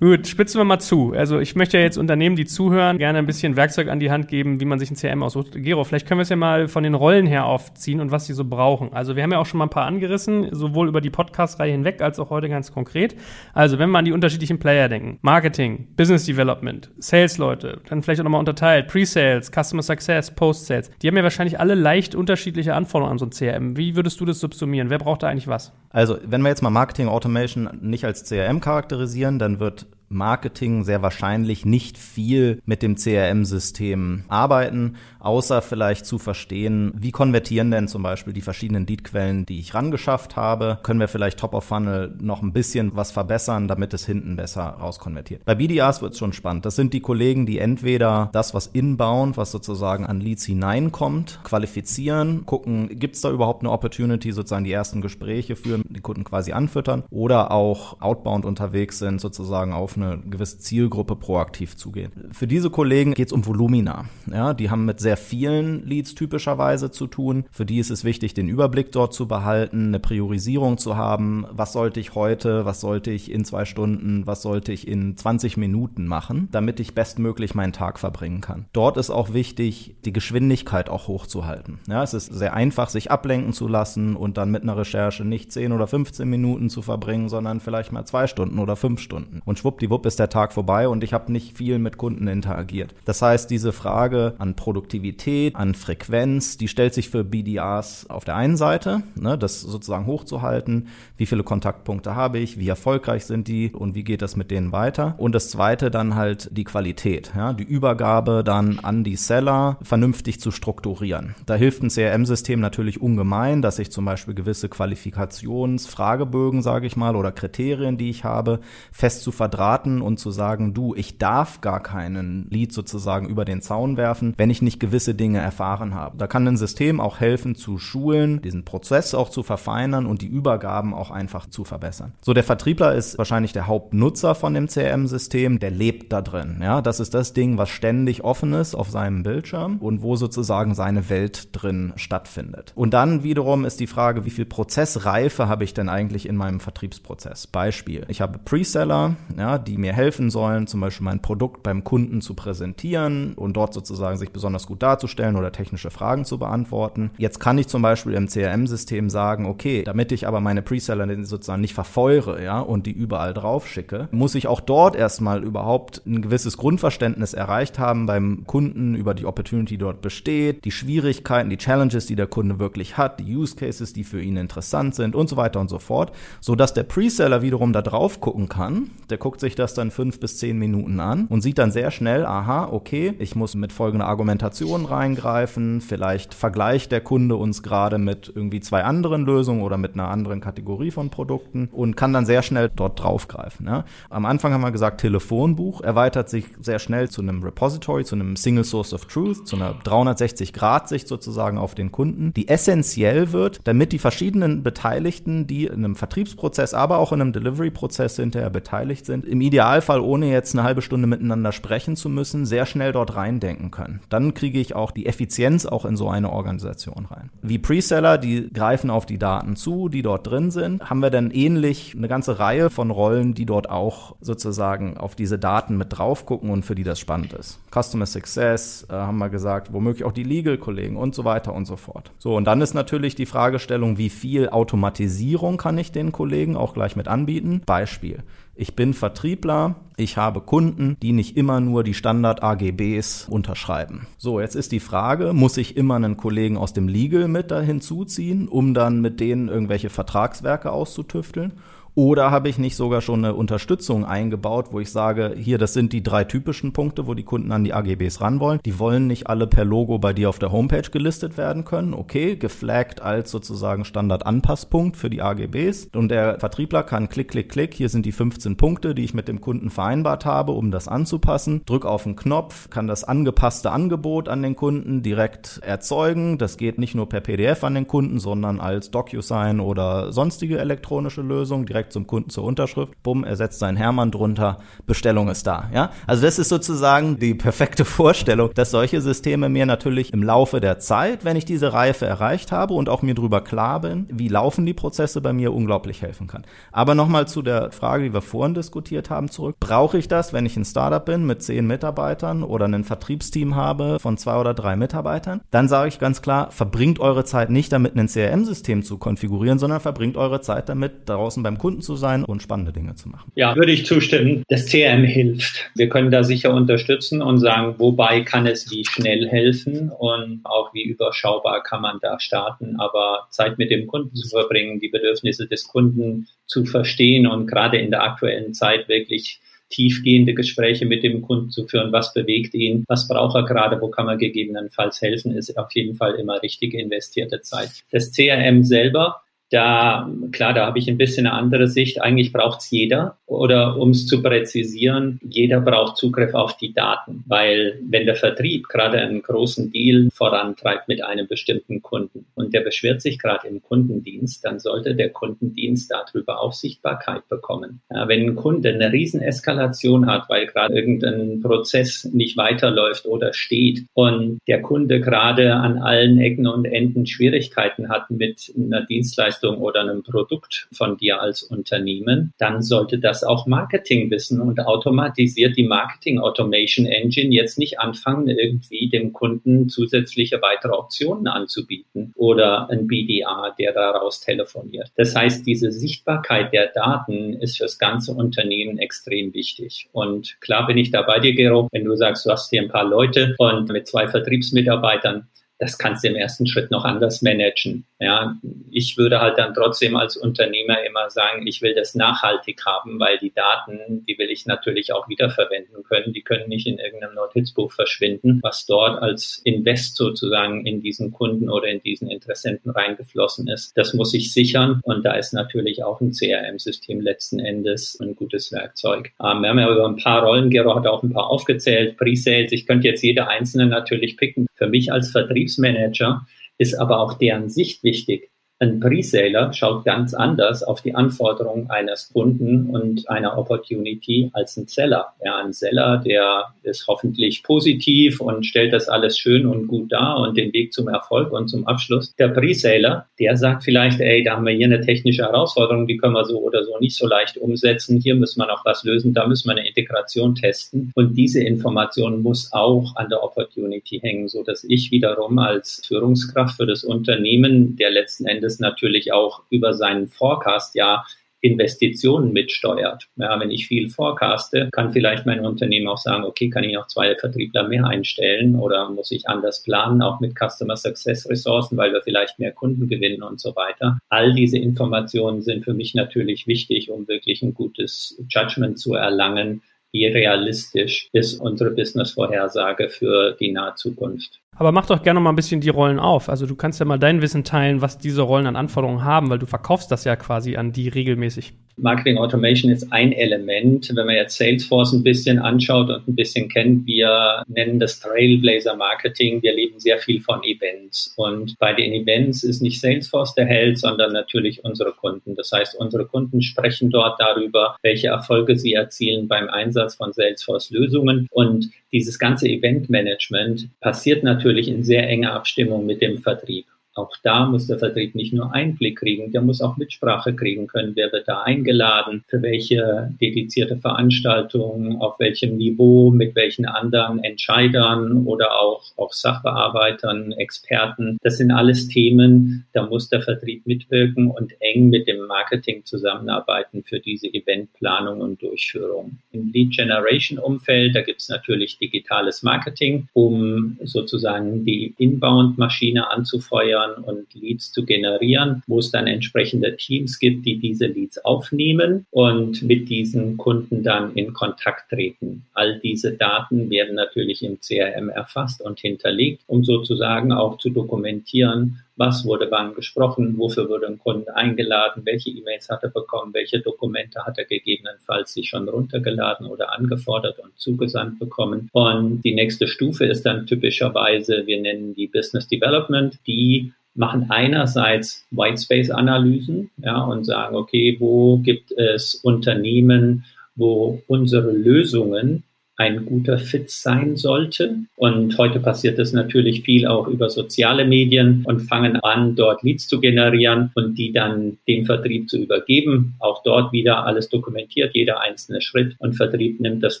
Gut, spitzen wir mal zu. Also ich möchte ja jetzt Unternehmen, die zuhören, gerne ein bisschen Werkzeug an die Hand geben, wie man sich ein CRM aussucht. Gero, vielleicht können wir es ja mal von den Rollen her aufziehen und was sie so brauchen. Also wir haben ja auch schon mal ein paar angerissen, sowohl über die Podcast-Reihe hinweg als auch heute ganz konkret. Also wenn wir an die unterschiedlichen Player denken, Marketing, Business Development, Sales-Leute, dann vielleicht auch nochmal unterteilt, Pre-Sales, Customer Success, Post-Sales. Die haben ja wahrscheinlich alle leicht unterschiedliche Anforderungen an so ein CRM. Wie würdest du das subsumieren? Wer braucht da eigentlich was? Also wenn wir jetzt mal Marketing Automation nicht als CRM charakterisieren, dann wird Marketing sehr wahrscheinlich nicht viel mit dem CRM-System arbeiten, außer vielleicht zu verstehen, wie konvertieren denn zum Beispiel die verschiedenen Lead-Quellen, die ich rangeschafft habe. Können wir vielleicht Top of Funnel noch ein bisschen was verbessern, damit es hinten besser rauskonvertiert. Bei BDRs wird es schon spannend. Das sind die Kollegen, die entweder das, was inbound, was sozusagen an Leads hineinkommt, qualifizieren, gucken, gibt es da überhaupt eine Opportunity, sozusagen die ersten Gespräche führen, die Kunden quasi anfüttern oder auch outbound unterwegs sind, sozusagen auf eine gewisse Zielgruppe proaktiv zugehen. Für diese Kollegen geht es um Volumina. Ja, die haben mit sehr vielen Leads typischerweise zu tun. Für die ist es wichtig, den Überblick dort zu behalten, eine Priorisierung zu haben. Was sollte ich heute, was sollte ich in zwei Stunden, was sollte ich in 20 Minuten machen, damit ich bestmöglich meinen Tag verbringen kann. Dort ist auch wichtig, die Geschwindigkeit auch hochzuhalten. Ja, es ist sehr einfach, sich ablenken zu lassen und dann mit einer Recherche nicht 10 oder 15 Minuten zu verbringen, sondern vielleicht mal zwei Stunden oder fünf Stunden. Und schwuppdiwupp schwuppdiwupp ist der Tag vorbei und ich habe nicht viel mit Kunden interagiert. Das heißt, diese Frage an Produktivität, an Frequenz, die stellt sich für BDRs auf der einen Seite, ne, das sozusagen hochzuhalten, wie viele Kontaktpunkte habe ich, wie erfolgreich sind die und wie geht das mit denen weiter. Und das zweite dann halt die Qualität, ja, die Übergabe dann an die Seller vernünftig zu strukturieren. Da hilft ein CRM-System natürlich ungemein, dass ich zum Beispiel gewisse Qualifikationsfragebögen, sage ich mal, oder Kriterien, die ich habe, fest zu verdrahten und zu sagen, du, ich darf gar keinen Lead sozusagen über den Zaun werfen, wenn ich nicht gewisse Dinge erfahren habe. Da kann ein System auch helfen zu schulen, diesen Prozess auch zu verfeinern und die Übergaben auch einfach zu verbessern. So, der Vertriebler ist wahrscheinlich der Hauptnutzer von dem CRM-System, der lebt da drin. Ja, das ist das Ding, was ständig offen ist auf seinem Bildschirm und wo sozusagen seine Welt drin stattfindet. Und dann wiederum ist die Frage, wie viel Prozessreife habe ich denn eigentlich in meinem Vertriebsprozess? Beispiel. Ich habe Preseller, ja, die mir helfen sollen, zum Beispiel mein Produkt beim Kunden zu präsentieren und dort sozusagen sich besonders gut darzustellen oder technische Fragen zu beantworten. Jetzt kann ich zum Beispiel im CRM-System sagen, okay, damit ich aber meine Preseller sozusagen nicht verfeure, ja, und die überall drauf schicke, muss ich auch dort erstmal überhaupt ein gewisses Grundverständnis erreicht haben beim Kunden über die Opportunity, dort besteht, die Schwierigkeiten, die Challenges, die der Kunde wirklich hat, die Use Cases, die für ihn interessant sind und so weiter und so fort, so dass der Preseller wiederum da drauf gucken kann. Der guckt sich das dann fünf bis zehn Minuten an und sieht dann sehr schnell, aha, okay, ich muss mit folgender Argumentation reingreifen, vielleicht vergleicht der Kunde uns gerade mit irgendwie zwei anderen Lösungen oder mit einer anderen Kategorie von Produkten und kann dann sehr schnell dort draufgreifen. Ja. Am Anfang haben wir gesagt, Telefonbuch erweitert sich sehr schnell zu einem Repository, zu einem Single Source of Truth, zu einer 360-Grad-Sicht sozusagen auf den Kunden, die essentiell wird, damit die verschiedenen Beteiligten, die in einem Vertriebsprozess, aber auch in einem Delivery-Prozess hinterher beteiligt sind, im Idealfall ohne jetzt eine halbe Stunde miteinander sprechen zu müssen, sehr schnell dort reindenken können. Dann kriege ich auch die Effizienz auch in so eine Organisation rein. Wie Preseller, die greifen auf die Daten zu, die dort drin sind, haben wir dann ähnlich eine ganze Reihe von Rollen, die dort auch sozusagen auf diese Daten mit drauf gucken und für die das spannend ist. Customer Success, äh, haben wir gesagt, womöglich auch die Legal-Kollegen und so weiter und so fort. So, und dann ist natürlich die Fragestellung, wie viel Automatisierung kann ich den Kollegen auch gleich mit anbieten? Beispiel. Ich bin Vertriebler, ich habe Kunden, die nicht immer nur die Standard-AGBs unterschreiben. So, jetzt ist die Frage, muss ich immer einen Kollegen aus dem Legal mit da hinzuziehen, um dann mit denen irgendwelche Vertragswerke auszutüfteln? Oder habe ich nicht sogar schon eine Unterstützung eingebaut, wo ich sage, hier, das sind die drei typischen Punkte, wo die Kunden an die AGBs ran wollen. Die wollen nicht alle per Logo bei dir auf der Homepage gelistet werden können. Okay, geflaggt als sozusagen Standard-Anpasspunkt für die AGBs. Und der Vertriebler kann klick, klick, klick. Hier sind die 15 Punkte, die ich mit dem Kunden vereinbart habe, um das anzupassen. Drück auf den Knopf, kann das angepasste Angebot an den Kunden direkt erzeugen. Das geht nicht nur per PDF an den Kunden, sondern als DocuSign oder sonstige elektronische Lösung direkt direkt zum Kunden zur Unterschrift. Bumm, er setzt seinen Hermann drunter, Bestellung ist da. Ja, also das ist sozusagen die perfekte <laughs> Vorstellung, dass solche Systeme mir natürlich im Laufe der Zeit, wenn ich diese Reife erreicht habe und auch mir drüber klar bin, wie laufen die Prozesse bei mir, unglaublich helfen kann. Aber nochmal zu der Frage, die wir vorhin diskutiert haben, zurück. Brauche ich das, wenn ich ein Startup bin mit zehn Mitarbeitern oder ein Vertriebsteam habe von zwei oder drei Mitarbeitern? Dann sage ich ganz klar, verbringt eure Zeit nicht damit, ein CRM-System zu konfigurieren, sondern verbringt eure Zeit damit, draußen beim Kunden zu sein und spannende Dinge zu machen. Ja, würde ich zustimmen. Das CRM hilft. Wir können da sicher unterstützen und sagen, wobei kann es wie schnell helfen und auch wie überschaubar kann man da starten. Aber Zeit mit dem Kunden zu verbringen, die Bedürfnisse des Kunden zu verstehen und gerade in der aktuellen Zeit wirklich tiefgehende Gespräche mit dem Kunden zu führen. Was bewegt ihn? Was braucht er gerade? Wo kann man gegebenenfalls helfen? Ist auf jeden Fall immer richtig investierte Zeit. Das CRM selber da, klar, da habe ich ein bisschen eine andere Sicht. Eigentlich braucht es jeder. Oder um es zu präzisieren, jeder braucht Zugriff auf die Daten. Weil wenn der Vertrieb gerade einen großen Deal vorantreibt mit einem bestimmten Kunden und der beschwert sich gerade im Kundendienst, dann sollte der Kundendienst darüber auch Sichtbarkeit bekommen. Ja, wenn ein Kunde eine Rieseneskalation hat, weil gerade irgendein Prozess nicht weiterläuft oder steht und der Kunde gerade an allen Ecken und Enden Schwierigkeiten hat mit einer Dienstleistung, Dienstleistung oder einem Produkt von dir als Unternehmen, dann sollte das auch Marketing wissen und automatisiert die Marketing Automation Engine jetzt nicht anfangen, irgendwie dem Kunden zusätzliche weitere Optionen anzubieten oder ein BDA, der daraus telefoniert. Das heißt, diese Sichtbarkeit der Daten ist fürs ganze Unternehmen extrem wichtig. Und klar bin ich da bei dir, Gero, wenn du sagst, du hast hier ein paar Leute und mit zwei Vertriebsmitarbeitern, das kannst du im ersten Schritt noch anders managen. Ja, ich würde halt dann trotzdem als Unternehmer immer sagen, ich will das nachhaltig haben, weil die Daten, die will ich natürlich auch wiederverwenden können. Die können nicht in irgendeinem Notizbuch verschwinden, was dort als Invest sozusagen in diesen Kunden oder in diesen Interessenten reingeflossen ist. Das muss ich sichern und da ist natürlich auch ein CRM-System letzten Endes ein gutes Werkzeug. Ähm, wir haben ja über ein paar Rollen, Gero hat auch ein paar aufgezählt, Pre-Sales. Ich könnte jetzt jede einzelne natürlich picken. Für mich als Vertriebsmanager ist aber auch deren Sicht wichtig. Ein Preseller schaut ganz anders auf die Anforderungen eines Kunden und einer Opportunity als ein Seller. Ja, ein Seller, der ist hoffentlich positiv und stellt das alles schön und gut dar und den Weg zum Erfolg und zum Abschluss. Der Preseller, der sagt vielleicht, ey, da haben wir hier eine technische Herausforderung, die können wir so oder so nicht so leicht umsetzen. Hier müssen wir noch was lösen, da müssen wir eine Integration testen. Und diese Information muss auch an der Opportunity hängen, so dass ich wiederum als Führungskraft für das Unternehmen, der letzten Endes es natürlich auch über seinen Forecast ja Investitionen mitsteuert. Ja, wenn ich viel forecaste, kann vielleicht mein Unternehmen auch sagen, okay, kann ich noch zwei Vertriebler mehr einstellen oder muss ich anders planen, auch mit Customer Success Ressourcen, weil wir vielleicht mehr Kunden gewinnen und so weiter. All diese Informationen sind für mich natürlich wichtig, um wirklich ein gutes Judgment zu erlangen, wie realistisch ist unsere Business-Vorhersage für die nahe Zukunft. Aber mach doch gerne mal ein bisschen die Rollen auf. Also du kannst ja mal dein Wissen teilen, was diese Rollen an Anforderungen haben, weil du verkaufst das ja quasi an die regelmäßig. Marketing Automation ist ein Element. Wenn man jetzt Salesforce ein bisschen anschaut und ein bisschen kennt, wir nennen das Trailblazer Marketing. Wir leben sehr viel von Events. Und bei den Events ist nicht Salesforce der Held, sondern natürlich unsere Kunden. Das heißt, unsere Kunden sprechen dort darüber, welche Erfolge sie erzielen beim Einsatz von Salesforce Lösungen. Und dieses ganze Eventmanagement passiert natürlich in sehr enger Abstimmung mit dem Vertrieb. Auch da muss der Vertrieb nicht nur Einblick kriegen, der muss auch Mitsprache kriegen können. Wer wird da eingeladen? Für welche dedizierte Veranstaltung? Auf welchem Niveau? Mit welchen anderen Entscheidern oder auch, auch Sachbearbeitern, Experten? Das sind alles Themen, da muss der Vertrieb mitwirken und eng mit dem Marketing zusammenarbeiten für diese Eventplanung und Durchführung. Im Lead Generation Umfeld, da gibt es natürlich digitales Marketing, um sozusagen die Inbound-Maschine anzufeuern fördern und Leads zu generieren, wo es dann entsprechende Teams gibt, die diese Leads aufnehmen und mit diesen Kunden dann in Kontakt treten. All diese Daten werden natürlich im CRM erfasst und hinterlegt, um sozusagen auch zu dokumentieren, was wurde wann gesprochen, wofür wurde ein Kunde eingeladen, welche E-Mails hat er bekommen, welche Dokumente hat er gegebenenfalls sich schon runtergeladen oder angefordert und zugesandt bekommen. Und die nächste Stufe ist dann typischerweise, wir nennen die Business Development, die machen einerseits Whitespace-Analysen ja, und sagen, okay, wo gibt es Unternehmen, wo unsere Lösungen ein guter Fit sein sollte. Und heute passiert das natürlich viel auch über soziale Medien und fangen an, dort Leads zu generieren und die dann dem Vertrieb zu übergeben. Auch dort wieder alles dokumentiert, jeder einzelne Schritt und Vertrieb nimmt das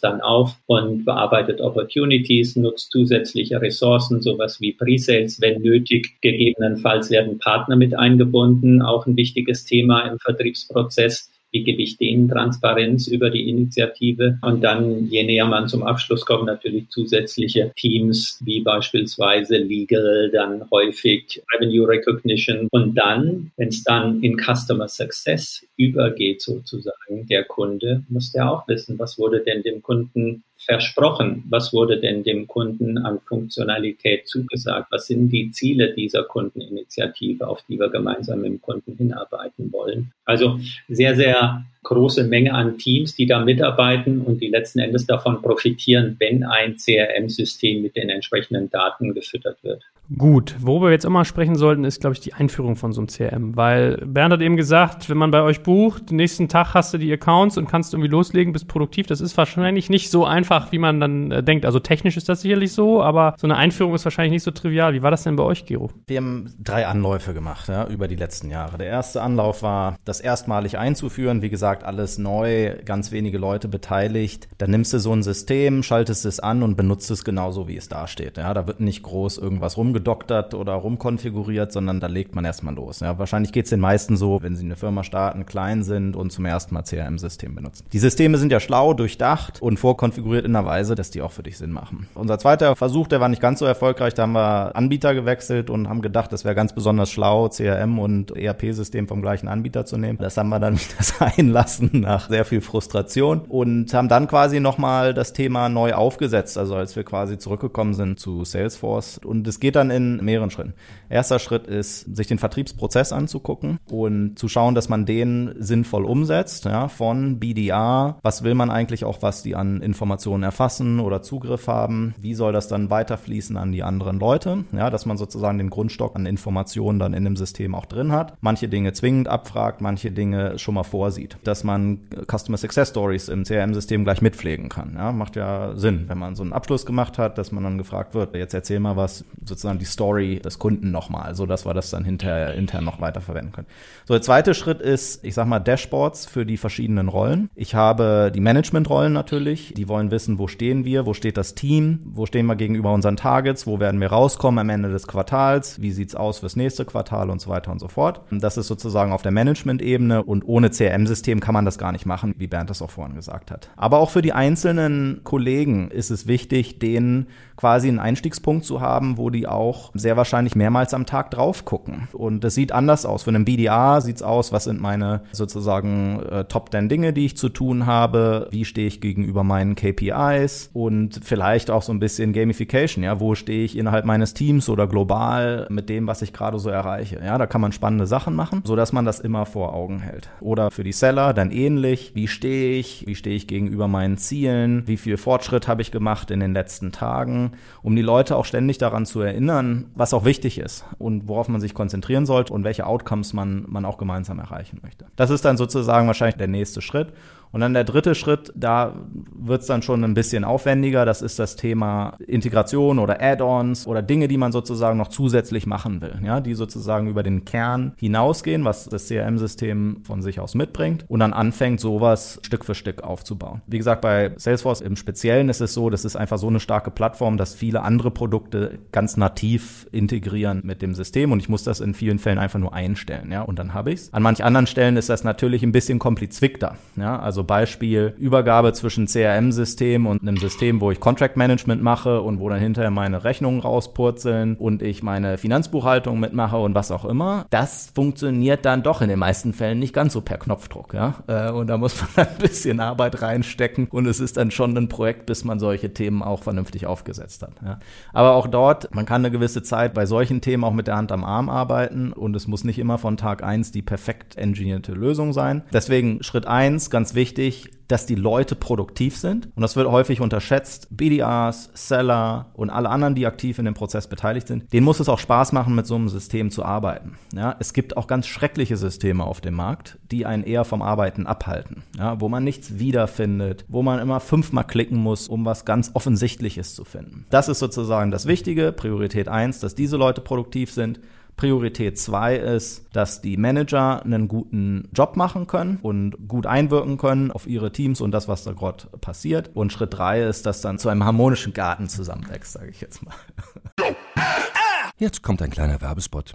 dann auf und bearbeitet Opportunities, nutzt zusätzliche Ressourcen, sowas wie Pre-Sales, wenn nötig. Gegebenenfalls werden Partner mit eingebunden, auch ein wichtiges Thema im Vertriebsprozess wie gebe ich denen Transparenz über die Initiative? Und dann, je näher man zum Abschluss kommt, natürlich zusätzliche Teams, wie beispielsweise Legal, dann häufig Revenue Recognition. Und dann, wenn es dann in Customer Success übergeht, sozusagen, der Kunde, muss der auch wissen, was wurde denn dem Kunden versprochen? Was wurde denn dem Kunden an Funktionalität zugesagt? Was sind die Ziele dieser Kundeninitiative, auf die wir gemeinsam mit dem Kunden hinarbeiten wollen? Also sehr, sehr große Menge an Teams, die da mitarbeiten und die letzten Endes davon profitieren, wenn ein CRM-System mit den entsprechenden Daten gefüttert wird. Gut, worüber wir jetzt immer sprechen sollten, ist, glaube ich, die Einführung von so einem CRM. Weil Bernd hat eben gesagt, wenn man bei euch bucht, den nächsten Tag hast du die Accounts und kannst irgendwie loslegen, bist produktiv. Das ist wahrscheinlich nicht so einfach, wie man dann äh, denkt. Also technisch ist das sicherlich so, aber so eine Einführung ist wahrscheinlich nicht so trivial. Wie war das denn bei euch, Gero? Wir haben drei Anläufe gemacht ja, über die letzten Jahre. Der erste Anlauf war, das erstmalig einzuführen. Wie gesagt, alles neu, ganz wenige Leute beteiligt. Dann nimmst du so ein System, schaltest es an und benutzt es genauso, wie es da steht. Ja, da wird nicht groß irgendwas rumgegangen rumgedoktert oder rumkonfiguriert, sondern da legt man erstmal los. Ja, wahrscheinlich geht es den meisten so, wenn sie eine Firma starten, klein sind und zum ersten Mal CRM-System benutzen. Die Systeme sind ja schlau, durchdacht und vorkonfiguriert in einer Weise, dass die auch für dich Sinn machen. Unser zweiter Versuch, der war nicht ganz so erfolgreich. Da haben wir Anbieter gewechselt und haben gedacht, das wäre ganz besonders schlau, CRM und ERP-System vom gleichen Anbieter zu nehmen. Das haben wir dann <laughs> wieder sein lassen nach sehr viel Frustration und haben dann quasi nochmal das Thema neu aufgesetzt, also als wir quasi zurückgekommen sind zu Salesforce. Und es geht dann dann in mehreren Schritten. Erster Schritt ist, sich den Vertriebsprozess anzugucken und zu schauen, dass man den sinnvoll umsetzt, ja, von BDA, was will man eigentlich auch, was die an Informationen erfassen oder Zugriff haben, wie soll das dann weiterfließen an die anderen Leute, ja, dass man sozusagen den Grundstock an Informationen dann in dem System auch drin hat, manche Dinge zwingend abfragt, manche Dinge schon mal vorsieht, dass man Customer Success Stories im CRM-System gleich mitpflegen kann, ja, macht ja Sinn, wenn man so einen Abschluss gemacht hat, dass man dann gefragt wird, jetzt erzähl mal was sozusagen die Story des Kunden nochmal, so dass wir das dann hinterher intern noch weiter verwenden können. So, der zweite Schritt ist, ich sag mal, Dashboards für die verschiedenen Rollen. Ich habe die Management-Rollen natürlich, die wollen wissen, wo stehen wir, wo steht das Team, wo stehen wir gegenüber unseren Targets, wo werden wir rauskommen am Ende des Quartals, wie sieht's aus fürs nächste Quartal und so weiter und so fort. Das ist sozusagen auf der Management-Ebene und ohne CRM-System kann man das gar nicht machen, wie Bernd das auch vorhin gesagt hat. Aber auch für die einzelnen Kollegen ist es wichtig, denen quasi einen Einstiegspunkt zu haben, wo die auch sehr wahrscheinlich mehrmals am Tag drauf gucken. Und das sieht anders aus. Für einen BDA sieht's aus, was sind meine sozusagen äh, Top 10 Dinge, die ich zu tun habe, wie stehe ich gegenüber meinen KPIs und vielleicht auch so ein bisschen Gamification, ja, wo stehe ich innerhalb meines Teams oder global mit dem, was ich gerade so erreiche. Ja, da kann man spannende Sachen machen, so dass man das immer vor Augen hält. Oder für die Seller dann ähnlich, wie stehe ich, wie stehe ich gegenüber meinen Zielen, wie viel Fortschritt habe ich gemacht in den letzten Tagen um die Leute auch ständig daran zu erinnern, was auch wichtig ist und worauf man sich konzentrieren sollte und welche Outcomes man, man auch gemeinsam erreichen möchte. Das ist dann sozusagen wahrscheinlich der nächste Schritt. Und dann der dritte Schritt, da wird es dann schon ein bisschen aufwendiger. Das ist das Thema Integration oder Add-ons oder Dinge, die man sozusagen noch zusätzlich machen will, ja, die sozusagen über den Kern hinausgehen, was das CRM-System von sich aus mitbringt und dann anfängt, sowas Stück für Stück aufzubauen. Wie gesagt, bei Salesforce im Speziellen ist es so, das ist einfach so eine starke Plattform, dass viele andere Produkte ganz nativ integrieren mit dem System und ich muss das in vielen Fällen einfach nur einstellen, ja, und dann habe ich's. An manch anderen Stellen ist das natürlich ein bisschen komplizierter, ja, also also Beispiel Übergabe zwischen CRM-System und einem System, wo ich Contract Management mache und wo dann hinterher meine Rechnungen rauspurzeln und ich meine Finanzbuchhaltung mitmache und was auch immer. Das funktioniert dann doch in den meisten Fällen nicht ganz so per Knopfdruck, ja. Äh, und da muss man <laughs> ein bisschen Arbeit reinstecken und es ist dann schon ein Projekt, bis man solche Themen auch vernünftig aufgesetzt hat. Ja. Aber auch dort, man kann eine gewisse Zeit bei solchen Themen auch mit der Hand am Arm arbeiten und es muss nicht immer von Tag eins die perfekt engineierte Lösung sein. Deswegen Schritt eins, ganz wichtig, wichtig, dass die Leute produktiv sind. Und das wird häufig unterschätzt. BDRs, Seller und alle anderen, die aktiv in dem Prozess beteiligt sind, denen muss es auch Spaß machen, mit so einem System zu arbeiten. Ja, es gibt auch ganz schreckliche Systeme auf dem Markt, die einen eher vom Arbeiten abhalten. Ja, wo man nichts wiederfindet, wo man immer fünfmal klicken muss, um was ganz Offensichtliches zu finden. Das ist sozusagen das Wichtige. Priorität eins, dass diese Leute produktiv sind. Priorität zwei ist, dass die Manager einen guten Job machen können und gut einwirken können auf ihre Teams und das, was da gerade passiert. Und Schritt drei ist, dass dann zu einem harmonischen Garten zusammenwächst, sage ich jetzt mal. Jetzt kommt ein kleiner Werbespot.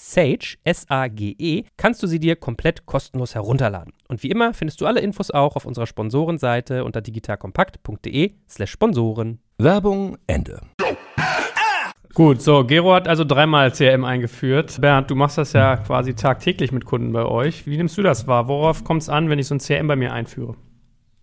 Sage, S-A-G-E, kannst du sie dir komplett kostenlos herunterladen. Und wie immer findest du alle Infos auch auf unserer Sponsorenseite unter digitalkompakt.de slash Sponsoren. Werbung Ende. Gut, so, Gero hat also dreimal CRM eingeführt. Bernd, du machst das ja quasi tagtäglich mit Kunden bei euch. Wie nimmst du das wahr? Worauf kommt es an, wenn ich so ein CRM bei mir einführe?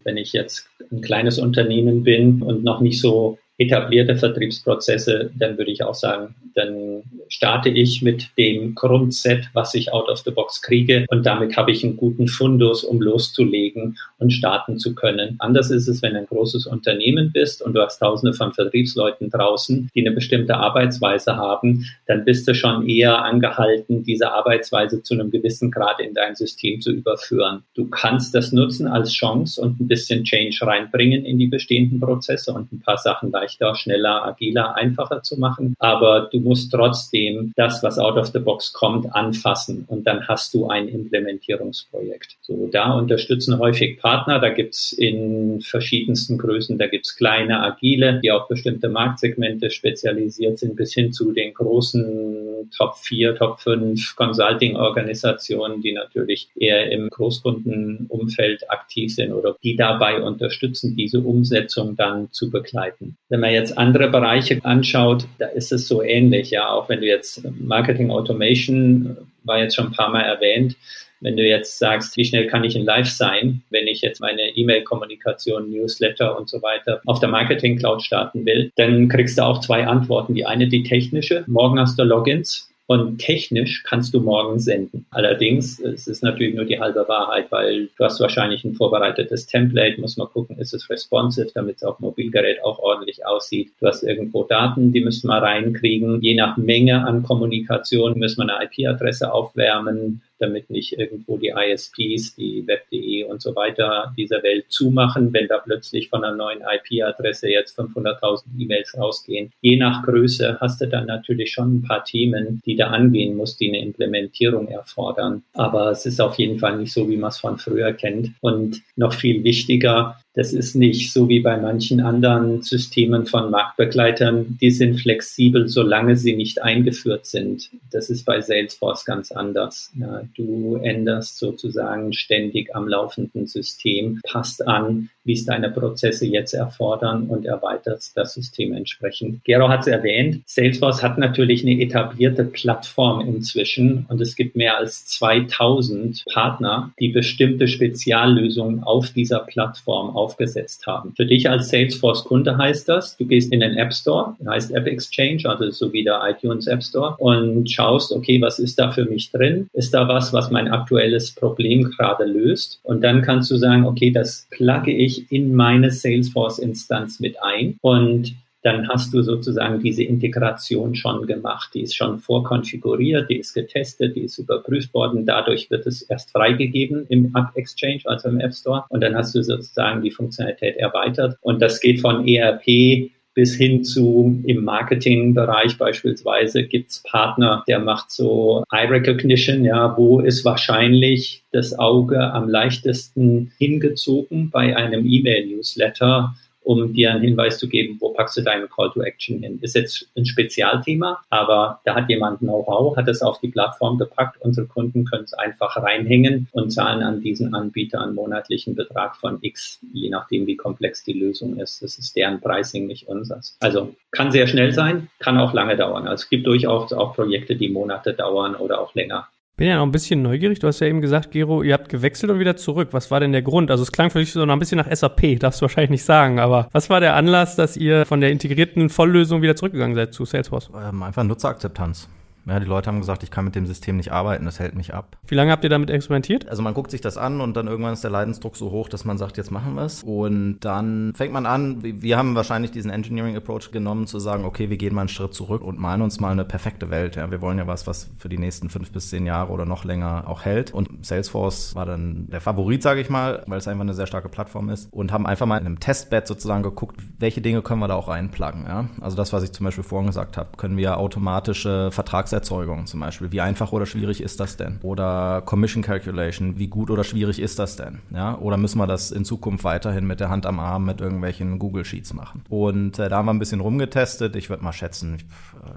Wenn ich jetzt ein kleines Unternehmen bin und noch nicht so etablierte Vertriebsprozesse, dann würde ich auch sagen, dann starte ich mit dem Grundset, was ich out of the box kriege und damit habe ich einen guten Fundus, um loszulegen und starten zu können. Anders ist es, wenn du ein großes Unternehmen bist und du hast tausende von Vertriebsleuten draußen, die eine bestimmte Arbeitsweise haben, dann bist du schon eher angehalten, diese Arbeitsweise zu einem gewissen Grad in dein System zu überführen. Du kannst das nutzen als Chance und ein bisschen Change reinbringen in die bestehenden Prozesse und ein paar Sachen leichter, schneller, agiler, einfacher zu machen. Aber du musst trotzdem das, was out of the box kommt, anfassen und dann hast du ein Implementierungsprojekt. So, da unterstützen häufig Partner. Da gibt's in verschiedensten Größen, da gibt's kleine, agile, die auf bestimmte Marktsegmente spezialisiert sind, bis hin zu den großen Top 4, Top 5 Consulting-Organisationen, die natürlich eher im Großkundenumfeld aktiv sind oder die dabei unterstützen, diese Umsetzung dann zu begleiten. Wenn man jetzt andere Bereiche anschaut, da ist es so ähnlich, ja, auch wenn du jetzt Marketing Automation war jetzt schon ein paar Mal erwähnt, wenn du jetzt sagst, wie schnell kann ich in Live sein, wenn ich jetzt meine E-Mail-Kommunikation, Newsletter und so weiter auf der Marketing Cloud starten will, dann kriegst du auch zwei Antworten. Die eine, die technische, morgen hast du Logins und technisch kannst du morgen senden. Allerdings, es ist natürlich nur die halbe Wahrheit, weil du hast wahrscheinlich ein vorbereitetes Template, muss man gucken, ist es responsive, damit es auf Mobilgerät auch ordentlich aussieht. Du hast irgendwo Daten, die müssen wir reinkriegen. Je nach Menge an Kommunikation müssen wir eine IP-Adresse aufwärmen damit nicht irgendwo die ISPs, die Web.de und so weiter dieser Welt zumachen, wenn da plötzlich von einer neuen IP-Adresse jetzt 500.000 E-Mails rausgehen. Je nach Größe hast du dann natürlich schon ein paar Themen, die da angehen muss, die eine Implementierung erfordern. Aber es ist auf jeden Fall nicht so, wie man es von früher kennt. Und noch viel wichtiger, das ist nicht so wie bei manchen anderen Systemen von Marktbegleitern. Die sind flexibel, solange sie nicht eingeführt sind. Das ist bei Salesforce ganz anders. Ja, du änderst sozusagen ständig am laufenden System, passt an, wie es deine Prozesse jetzt erfordern und erweiterst das System entsprechend. Gero hat es erwähnt. Salesforce hat natürlich eine etablierte Plattform inzwischen und es gibt mehr als 2000 Partner, die bestimmte Speziallösungen auf dieser Plattform aufgesetzt haben. Für dich als Salesforce-Kunde heißt das, du gehst in den App Store, heißt App Exchange, also so wie der iTunes App Store und schaust, okay, was ist da für mich drin? Ist da was, was mein aktuelles Problem gerade löst? Und dann kannst du sagen, okay, das plugge ich in meine Salesforce-Instanz mit ein und dann hast du sozusagen diese Integration schon gemacht. Die ist schon vorkonfiguriert, die ist getestet, die ist überprüft worden. Dadurch wird es erst freigegeben im App Exchange, also im App Store. Und dann hast du sozusagen die Funktionalität erweitert. Und das geht von ERP bis hin zu im Marketingbereich beispielsweise gibt's Partner, der macht so Eye Recognition, ja, wo ist wahrscheinlich das Auge am leichtesten hingezogen bei einem E-Mail-Newsletter um dir einen Hinweis zu geben, wo packst du deinen Call to Action hin. Ist jetzt ein Spezialthema, aber da hat jemand Know-how, hat es auf die Plattform gepackt. Unsere Kunden können es einfach reinhängen und zahlen an diesen Anbieter einen monatlichen Betrag von X, je nachdem, wie komplex die Lösung ist. Das ist deren Pricing, nicht unseres. Also kann sehr schnell sein, kann auch lange dauern. Also es gibt durchaus auch Projekte, die Monate dauern oder auch länger. Bin ja noch ein bisschen neugierig. Du hast ja eben gesagt, Gero, ihr habt gewechselt und wieder zurück. Was war denn der Grund? Also es klang für dich so noch ein bisschen nach SAP, darfst du wahrscheinlich nicht sagen, aber was war der Anlass, dass ihr von der integrierten Volllösung wieder zurückgegangen seid zu Salesforce? Ähm, einfach Nutzerakzeptanz. Ja, die Leute haben gesagt, ich kann mit dem System nicht arbeiten, das hält mich ab. Wie lange habt ihr damit experimentiert? Also man guckt sich das an und dann irgendwann ist der Leidensdruck so hoch, dass man sagt, jetzt machen wir es. Und dann fängt man an, wir haben wahrscheinlich diesen Engineering Approach genommen, zu sagen, okay, wir gehen mal einen Schritt zurück und malen uns mal eine perfekte Welt. Ja, wir wollen ja was, was für die nächsten fünf bis zehn Jahre oder noch länger auch hält. Und Salesforce war dann der Favorit, sage ich mal, weil es einfach eine sehr starke Plattform ist. Und haben einfach mal in einem Testbed sozusagen geguckt, welche Dinge können wir da auch reinpluggen. Ja? Also das, was ich zum Beispiel vorhin gesagt habe, können wir automatische Vertragserzeugung zum Beispiel. Wie einfach oder schwierig ist das denn? Oder Commission Calculation, wie gut oder schwierig ist das denn? Ja? Oder müssen wir das in Zukunft weiterhin mit der Hand am Arm mit irgendwelchen Google Sheets machen? Und äh, da haben wir ein bisschen rumgetestet. Ich würde mal schätzen, ich,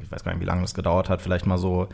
ich weiß gar nicht, wie lange das gedauert hat, vielleicht mal so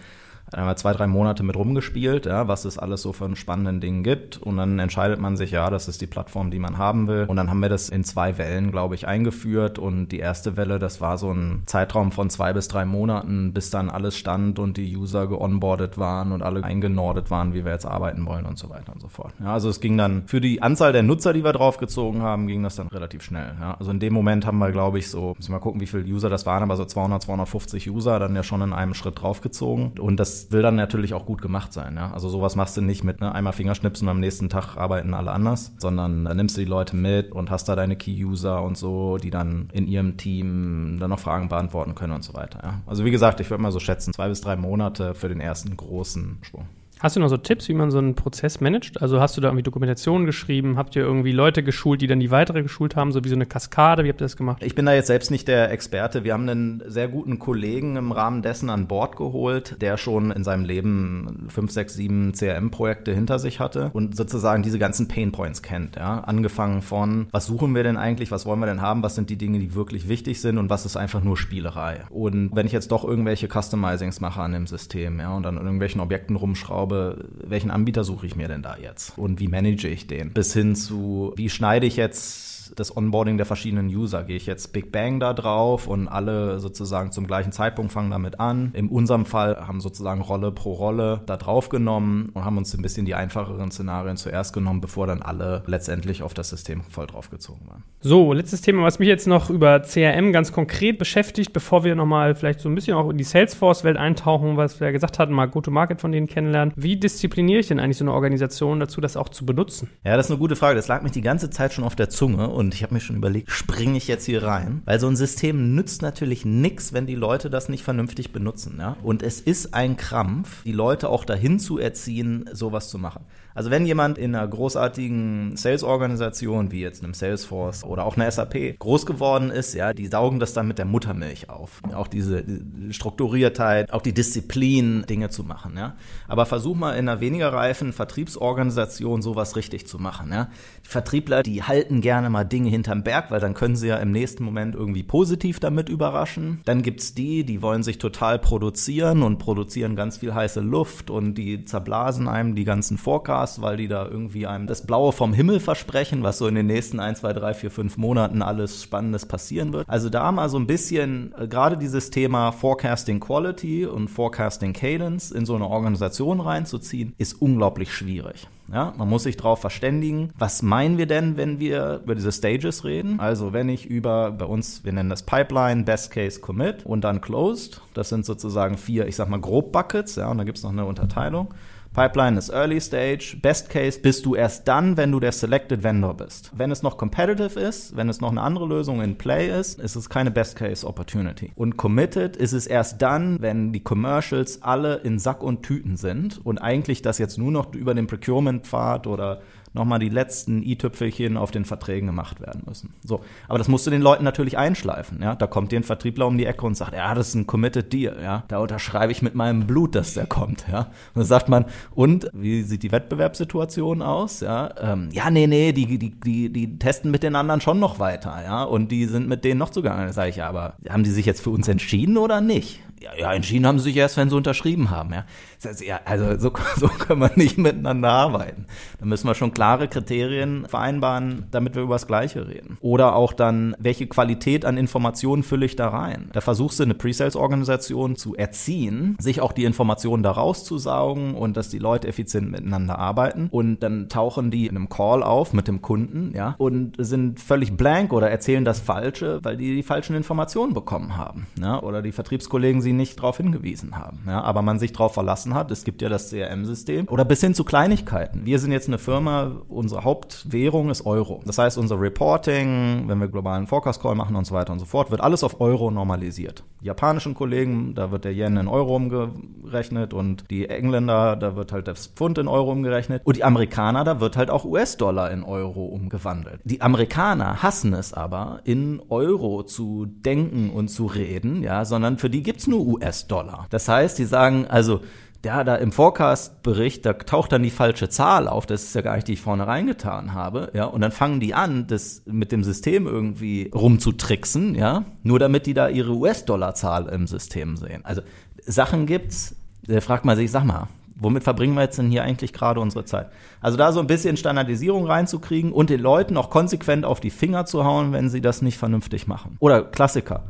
dann haben wir zwei, drei Monate mit rumgespielt, ja, was es alles so einen spannenden Dingen gibt. Und dann entscheidet man sich, ja, das ist die Plattform, die man haben will. Und dann haben wir das in zwei Wellen, glaube ich, eingeführt. Und die erste Welle, das war so ein Zeitraum von zwei bis drei Monaten, bis dann alles stand und die User geonboardet waren und alle eingenordet waren, wie wir jetzt arbeiten wollen und so weiter und so fort. Ja, also es ging dann für die Anzahl der Nutzer, die wir draufgezogen haben, ging das dann relativ schnell. Ja. Also in dem Moment haben wir, glaube ich, so, müssen wir mal gucken, wie viele User das waren, aber so 200, 250 User dann ja schon in einem Schritt draufgezogen. Und das will dann natürlich auch gut gemacht sein. Ja? Also sowas machst du nicht mit ne, einmal Fingerschnipsen und am nächsten Tag arbeiten alle anders, sondern da nimmst du die Leute mit und hast da deine Key-User und so, die dann in ihrem Team dann noch Fragen beantworten können und so weiter. Ja? Also wie gesagt, ich würde mal so schätzen, zwei bis drei Monate für den ersten großen Sprung. Hast du noch so Tipps, wie man so einen Prozess managt? Also hast du da irgendwie Dokumentationen geschrieben? Habt ihr irgendwie Leute geschult, die dann die weitere geschult haben, so wie so eine Kaskade? Wie habt ihr das gemacht? Ich bin da jetzt selbst nicht der Experte. Wir haben einen sehr guten Kollegen im Rahmen dessen an Bord geholt, der schon in seinem Leben fünf, sechs, sieben CRM-Projekte hinter sich hatte und sozusagen diese ganzen Painpoints kennt. Ja? Angefangen von, was suchen wir denn eigentlich, was wollen wir denn haben, was sind die Dinge, die wirklich wichtig sind und was ist einfach nur Spielerei. Und wenn ich jetzt doch irgendwelche Customizings mache an dem System ja, und an irgendwelchen Objekten rumschraube, habe, welchen Anbieter suche ich mir denn da jetzt? Und wie manage ich den? Bis hin zu, wie schneide ich jetzt das Onboarding der verschiedenen User. Gehe ich jetzt Big Bang da drauf und alle sozusagen zum gleichen Zeitpunkt fangen damit an. In unserem Fall haben sozusagen Rolle pro Rolle da drauf genommen und haben uns ein bisschen die einfacheren Szenarien zuerst genommen, bevor dann alle letztendlich auf das System voll draufgezogen waren. So, letztes Thema, was mich jetzt noch über CRM ganz konkret beschäftigt, bevor wir nochmal vielleicht so ein bisschen auch in die Salesforce-Welt eintauchen, was wir ja gesagt hatten, mal Go-to-Market von denen kennenlernen. Wie diszipliniere ich denn eigentlich so eine Organisation dazu, das auch zu benutzen? Ja, das ist eine gute Frage. Das lag mich die ganze Zeit schon auf der Zunge und ich habe mir schon überlegt, springe ich jetzt hier rein? Weil so ein System nützt natürlich nichts, wenn die Leute das nicht vernünftig benutzen. Ja? Und es ist ein Krampf, die Leute auch dahin zu erziehen, sowas zu machen. Also wenn jemand in einer großartigen Sales-Organisation wie jetzt einem Salesforce oder auch einer SAP groß geworden ist, ja, die saugen das dann mit der Muttermilch auf. Auch diese Strukturiertheit, auch die Disziplin, Dinge zu machen. Ja. Aber versuch mal in einer weniger reifen Vertriebsorganisation sowas richtig zu machen. Ja. Die Vertriebler, die halten gerne mal Dinge hinterm Berg, weil dann können sie ja im nächsten Moment irgendwie positiv damit überraschen. Dann gibt's die, die wollen sich total produzieren und produzieren ganz viel heiße Luft und die zerblasen einem die ganzen Forecasts Podcast, weil die da irgendwie einem das Blaue vom Himmel versprechen, was so in den nächsten 1, 2, 3, 4, 5 Monaten alles Spannendes passieren wird. Also da mal so ein bisschen äh, gerade dieses Thema Forecasting Quality und Forecasting Cadence in so eine Organisation reinzuziehen, ist unglaublich schwierig. Ja, man muss sich darauf verständigen, was meinen wir denn, wenn wir über diese Stages reden? Also wenn ich über, bei uns, wir nennen das Pipeline, Best Case Commit und dann Closed, das sind sozusagen vier, ich sag mal grob Buckets, ja, und da gibt es noch eine Unterteilung. Pipeline ist Early Stage. Best Case bist du erst dann, wenn du der Selected Vendor bist. Wenn es noch competitive ist, wenn es noch eine andere Lösung in Play ist, ist es keine Best Case Opportunity. Und Committed ist es erst dann, wenn die Commercials alle in Sack und Tüten sind und eigentlich das jetzt nur noch über den Procurement-Pfad oder nochmal die letzten i-Tüpfelchen auf den Verträgen gemacht werden müssen. So, aber das musst du den Leuten natürlich einschleifen. Ja, da kommt dir ein Vertriebler um die Ecke und sagt, ja, das ist ein committed Deal. Ja, da unterschreibe ich mit meinem Blut, dass der kommt. Ja, und dann sagt man, und wie sieht die Wettbewerbssituation aus? Ja, ähm, ja, nee, nee, die, die, die, die testen mit den anderen schon noch weiter. Ja, und die sind mit denen noch zugegangen. Da sage ich, aber haben die sich jetzt für uns entschieden oder nicht? Ja, entschieden haben sie sich erst, wenn sie unterschrieben haben. Ja, also so, <laughs> so können wir nicht miteinander arbeiten. Da müssen wir schon klare Kriterien vereinbaren, damit wir über das Gleiche reden. Oder auch dann, welche Qualität an Informationen fülle ich da rein? Da versuchst du eine Pre-Sales-Organisation zu erziehen, sich auch die Informationen da rauszusaugen und dass die Leute effizient miteinander arbeiten. Und dann tauchen die in einem Call auf mit dem Kunden, ja, und sind völlig blank oder erzählen das Falsche, weil die die falschen Informationen bekommen haben. Ja? Oder die Vertriebskollegen sie nicht darauf hingewiesen haben. Ja, aber man sich darauf verlassen hat, es gibt ja das CRM-System oder bis hin zu Kleinigkeiten. Wir sind jetzt eine Firma, unsere Hauptwährung ist Euro. Das heißt, unser Reporting, wenn wir globalen Forecast-Call machen und so weiter und so fort, wird alles auf Euro normalisiert. Die japanischen Kollegen, da wird der Yen in Euro umgerechnet und die Engländer, da wird halt das Pfund in Euro umgerechnet und die Amerikaner, da wird halt auch US-Dollar in Euro umgewandelt. Die Amerikaner hassen es aber, in Euro zu denken und zu reden, ja, sondern für die gibt's nur US-Dollar. Das heißt, die sagen, also ja, da im Forecast-Bericht, da taucht dann die falsche Zahl auf, das ist ja gar nicht, die ich vorne reingetan habe, ja, und dann fangen die an, das mit dem System irgendwie rumzutricksen, ja, nur damit die da ihre US-Dollar-Zahl im System sehen. Also Sachen gibt's, da fragt man sich, sag mal, womit verbringen wir jetzt denn hier eigentlich gerade unsere Zeit? Also da so ein bisschen Standardisierung reinzukriegen und den Leuten auch konsequent auf die Finger zu hauen, wenn sie das nicht vernünftig machen. Oder Klassiker.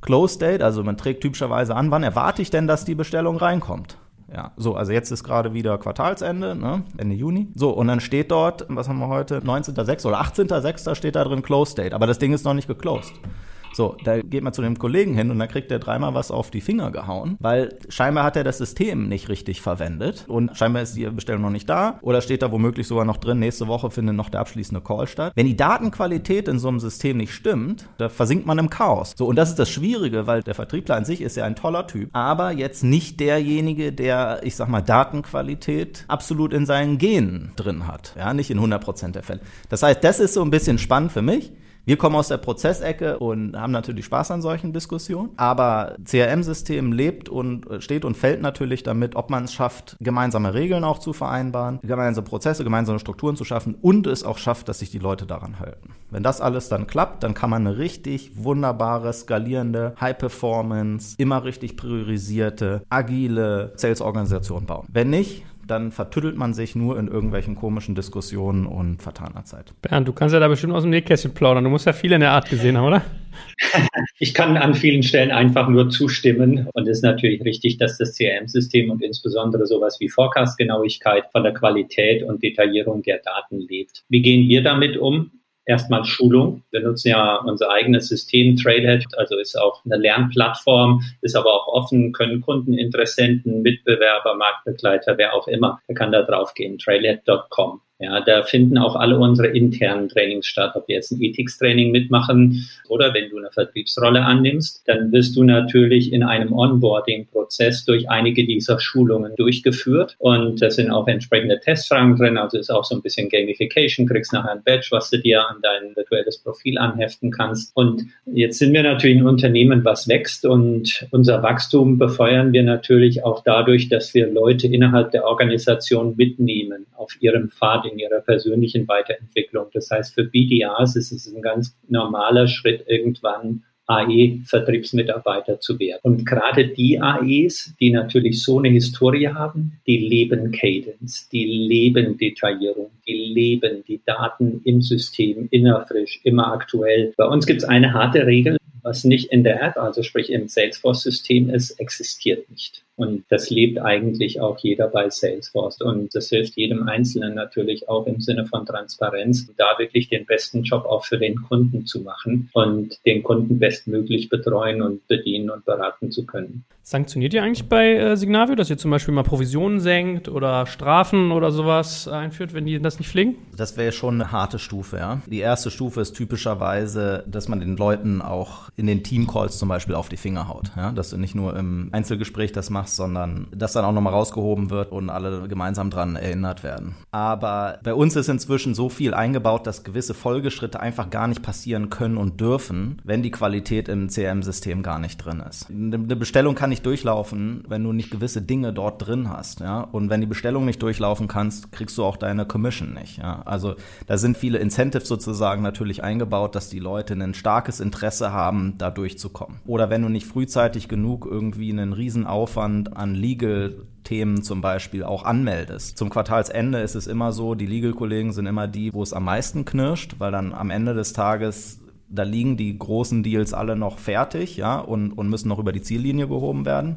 Close Date, also man trägt typischerweise an, wann erwarte ich denn, dass die Bestellung reinkommt? Ja, so, also jetzt ist gerade wieder Quartalsende, ne? Ende Juni. So, und dann steht dort, was haben wir heute? 19.06. oder 18.06. steht da drin Close Date, aber das Ding ist noch nicht geclosed. So, da geht man zu dem Kollegen hin und dann kriegt er dreimal was auf die Finger gehauen, weil scheinbar hat er das System nicht richtig verwendet und scheinbar ist die Bestellung noch nicht da oder steht da womöglich sogar noch drin, nächste Woche findet noch der abschließende Call statt. Wenn die Datenqualität in so einem System nicht stimmt, da versinkt man im Chaos. So, und das ist das Schwierige, weil der Vertriebler an sich ist ja ein toller Typ, aber jetzt nicht derjenige, der, ich sag mal, Datenqualität absolut in seinen Genen drin hat. Ja, nicht in 100% der Fälle. Das heißt, das ist so ein bisschen spannend für mich. Wir kommen aus der Prozessecke und haben natürlich Spaß an solchen Diskussionen. Aber CRM-System lebt und äh, steht und fällt natürlich damit, ob man es schafft, gemeinsame Regeln auch zu vereinbaren, gemeinsame Prozesse, gemeinsame Strukturen zu schaffen und es auch schafft, dass sich die Leute daran halten. Wenn das alles dann klappt, dann kann man eine richtig wunderbare, skalierende, High-Performance, immer richtig priorisierte, agile Sales-Organisation bauen. Wenn nicht, dann vertüttelt man sich nur in irgendwelchen komischen Diskussionen und vertaner Zeit. Bernd, du kannst ja da bestimmt aus dem Nähkästchen plaudern. Du musst ja viel in der Art gesehen haben, oder? <laughs> Ich kann an vielen Stellen einfach nur zustimmen. Und es ist natürlich richtig, dass das CRM-System und insbesondere sowas wie Forecast-Genauigkeit von der Qualität und Detaillierung der Daten lebt. Wie gehen wir damit um? Erstmal Schulung. Wir nutzen ja unser eigenes System, Trailhead, also ist auch eine Lernplattform, ist aber auch offen, können Kunden, Interessenten, Mitbewerber, Marktbegleiter, wer auch immer, der kann da drauf gehen, trailhead.com. Ja, da finden auch alle unsere internen Trainings statt, ob wir jetzt ein Ethics-Training mitmachen oder wenn du eine Vertriebsrolle annimmst, dann wirst du natürlich in einem Onboarding-Prozess durch einige dieser Schulungen durchgeführt. Und da sind auch entsprechende Testfragen drin, also ist auch so ein bisschen Gamification, kriegst nachher ein Badge, was du dir an dein virtuelles Profil anheften kannst. Und jetzt sind wir natürlich ein Unternehmen, was wächst. Und unser Wachstum befeuern wir natürlich auch dadurch, dass wir Leute innerhalb der Organisation mitnehmen auf ihrem Pfad in ihrer persönlichen Weiterentwicklung. Das heißt, für BDAs ist es ein ganz normaler Schritt, irgendwann AE-Vertriebsmitarbeiter zu werden. Und gerade die AEs, die natürlich so eine Historie haben, die leben Cadence, die leben Detaillierung, die leben die Daten im System, immer frisch, immer aktuell. Bei uns gibt es eine harte Regel, was nicht in der App, also sprich im Salesforce-System ist, existiert nicht. Und das lebt eigentlich auch jeder bei Salesforce. Und das hilft jedem Einzelnen natürlich auch im Sinne von Transparenz, da wirklich den besten Job auch für den Kunden zu machen und den Kunden bestmöglich betreuen und bedienen und beraten zu können. Sanktioniert ihr eigentlich bei äh, Signavio, dass ihr zum Beispiel mal Provisionen senkt oder Strafen oder sowas einführt, wenn die das nicht pflegen? Das wäre schon eine harte Stufe, ja. Die erste Stufe ist typischerweise, dass man den Leuten auch in den Teamcalls zum Beispiel auf die Finger haut. Ja? Dass du nicht nur im Einzelgespräch das machst, sondern dass dann auch nochmal rausgehoben wird und alle gemeinsam dran erinnert werden. Aber bei uns ist inzwischen so viel eingebaut, dass gewisse Folgeschritte einfach gar nicht passieren können und dürfen, wenn die Qualität im CRM-System gar nicht drin ist. Eine Bestellung kann nicht durchlaufen, wenn du nicht gewisse Dinge dort drin hast. Ja? Und wenn die Bestellung nicht durchlaufen kannst, kriegst du auch deine Commission nicht. Ja? Also da sind viele Incentives sozusagen natürlich eingebaut, dass die Leute ein starkes Interesse haben, da durchzukommen. Oder wenn du nicht frühzeitig genug irgendwie einen Riesenaufwand an Legal Themen zum Beispiel auch anmeldest. Zum Quartalsende ist es immer so, die Legal-Kollegen sind immer die, wo es am meisten knirscht, weil dann am Ende des Tages da liegen die großen Deals alle noch fertig, ja, und, und müssen noch über die Ziellinie gehoben werden.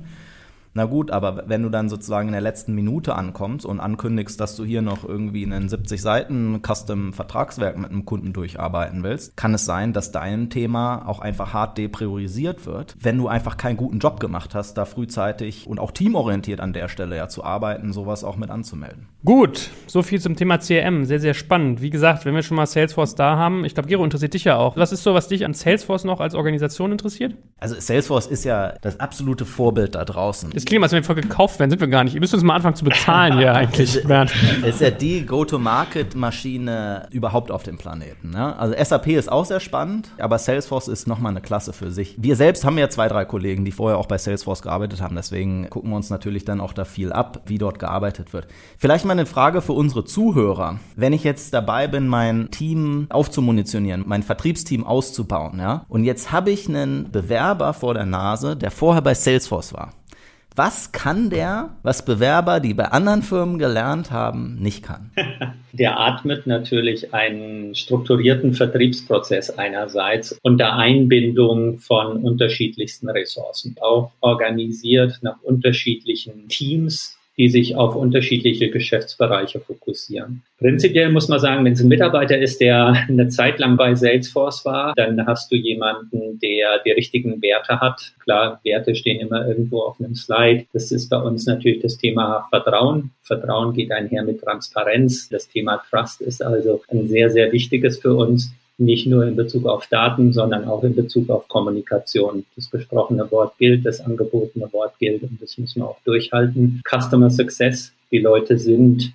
Na gut, aber wenn du dann sozusagen in der letzten Minute ankommst und ankündigst, dass du hier noch irgendwie einen 70 Seiten Custom Vertragswerk mit einem Kunden durcharbeiten willst, kann es sein, dass dein Thema auch einfach hart depriorisiert wird, wenn du einfach keinen guten Job gemacht hast, da frühzeitig und auch teamorientiert an der Stelle ja zu arbeiten, sowas auch mit anzumelden. Gut, so viel zum Thema CRM. Sehr, sehr spannend. Wie gesagt, wenn wir schon mal Salesforce da haben, ich glaube, Gero interessiert dich ja auch. Was ist so, was dich an Salesforce noch als Organisation interessiert? Also Salesforce ist ja das absolute Vorbild da draußen. Das klingt, als wenn wir voll gekauft werden, sind wir gar nicht. Ihr müsst uns mal anfangen zu bezahlen hier <laughs> eigentlich, Bernd. Es ist ja die Go-to-Market-Maschine überhaupt auf dem Planeten. Ne? Also SAP ist auch sehr spannend, aber Salesforce ist nochmal eine Klasse für sich. Wir selbst haben ja zwei, drei Kollegen, die vorher auch bei Salesforce gearbeitet haben. Deswegen gucken wir uns natürlich dann auch da viel ab, wie dort gearbeitet wird. Vielleicht mal eine Frage für unsere Zuhörer. Wenn ich jetzt dabei bin, mein Team aufzumunitionieren, mein Vertriebsteam auszubauen, ja, und jetzt habe ich einen Bewerber vor der Nase, der vorher bei Salesforce war. Was kann der, was Bewerber, die bei anderen Firmen gelernt haben, nicht kann? <laughs> Der atmet natürlich einen strukturierten Vertriebsprozess einerseits unter Einbindung von unterschiedlichsten Ressourcen, auch organisiert nach unterschiedlichen Teams, die sich auf unterschiedliche Geschäftsbereiche fokussieren. Prinzipiell muss man sagen, wenn es ein Mitarbeiter ist, der eine Zeit lang bei Salesforce war, dann hast du jemanden, der die richtigen Werte hat. Klar, Werte stehen immer irgendwo auf einem Slide. Das ist bei uns natürlich das Thema Vertrauen. Vertrauen geht einher mit Transparenz. Das Thema Trust ist also ein sehr, sehr wichtiges für uns nicht nur in Bezug auf Daten, sondern auch in Bezug auf Kommunikation. Das gesprochene Wort gilt, das angebotene Wort gilt und das müssen wir auch durchhalten. Customer Success, die Leute sind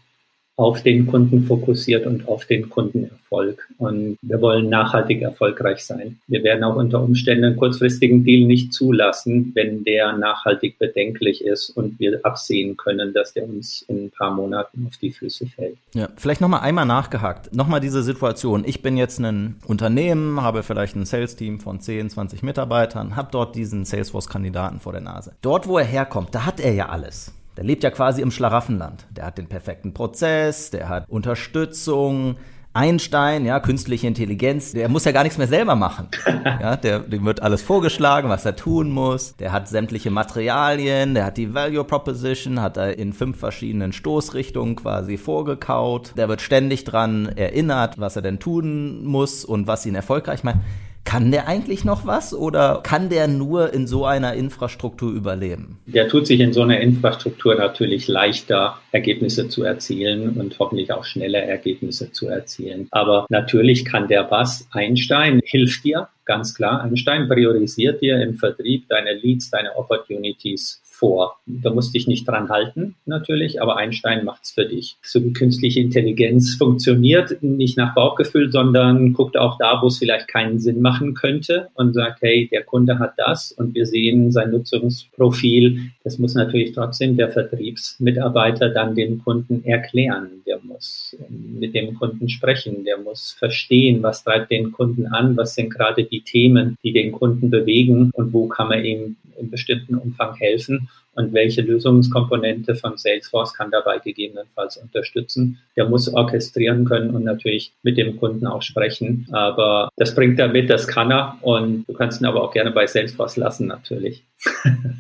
auf den Kunden fokussiert und auf den Kundenerfolg. Und wir wollen nachhaltig erfolgreich sein. Wir werden auch unter Umständen einen kurzfristigen Deal nicht zulassen, wenn der nachhaltig bedenklich ist und wir absehen können, dass der uns in ein paar Monaten auf die Füße fällt. Ja, vielleicht nochmal einmal nachgehakt. Nochmal diese Situation. Ich bin jetzt ein Unternehmen, habe vielleicht ein Sales-Team von 10, 20 Mitarbeitern, habe dort diesen Salesforce-Kandidaten vor der Nase. Dort, wo er herkommt, da hat er ja alles. Der lebt ja quasi im Schlaraffenland. Der hat den perfekten Prozess, der hat Unterstützung. Einstein, ja, künstliche Intelligenz, der muss ja gar nichts mehr selber machen. <laughs> Ja, der, dem wird alles vorgeschlagen, was er tun muss. Der hat sämtliche Materialien, der hat die Value Proposition, hat er in fünf verschiedenen Stoßrichtungen quasi vorgekaut. Der wird ständig dran erinnert, was er denn tun muss und was ihn erfolgreich macht. Kann der eigentlich noch was oder kann der nur in so einer Infrastruktur überleben? Der tut sich in so einer Infrastruktur natürlich leichter, Ergebnisse zu erzielen und hoffentlich auch schneller Ergebnisse zu erzielen. Aber natürlich kann der was. Einstein hilft dir, ganz klar. Einstein priorisiert dir im Vertrieb deine Leads, deine Opportunities vor. Da musst dich nicht dran halten, natürlich, aber Einstein macht's für dich. So künstliche Intelligenz funktioniert, nicht nach Bauchgefühl, sondern guckt auch da, wo es vielleicht keinen Sinn machen könnte und sagt, hey, der Kunde hat das und wir sehen sein Nutzungsprofil. Das muss natürlich trotzdem der Vertriebsmitarbeiter dann dem Kunden erklären. Der muss mit dem Kunden sprechen, der muss verstehen, was treibt den Kunden an, was sind gerade die Themen, die den Kunden bewegen und wo kann man ihm in bestimmten Umfang helfen und welche Lösungskomponente von Salesforce kann dabei gegebenenfalls unterstützen. Der muss orchestrieren können und natürlich mit dem Kunden auch sprechen. Aber das bringt er mit, das kann er und du kannst ihn aber auch gerne bei Salesforce lassen natürlich.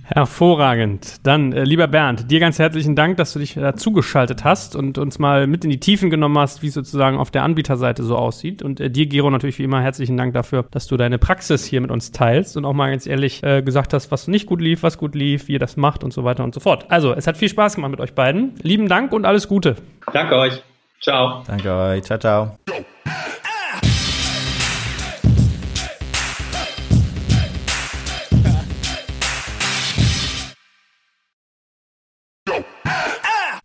Hervorragend. Dann, äh, lieber Bernd, dir ganz herzlichen Dank, dass du dich dazu geschaltet hast und uns mal mit in die Tiefen genommen hast, wie es sozusagen auf der Anbieterseite so aussieht. Und äh, dir, Gero, natürlich wie immer herzlichen Dank dafür, dass du deine Praxis hier mit uns teilst und auch mal ganz ehrlich äh, gesagt hast, was nicht gut lief, was gut lief, wie ihr das macht und so weiter und so fort. Also, es hat viel Spaß gemacht mit euch beiden. Lieben Dank und alles Gute. Danke euch. Ciao. Danke euch. Ciao, ciao.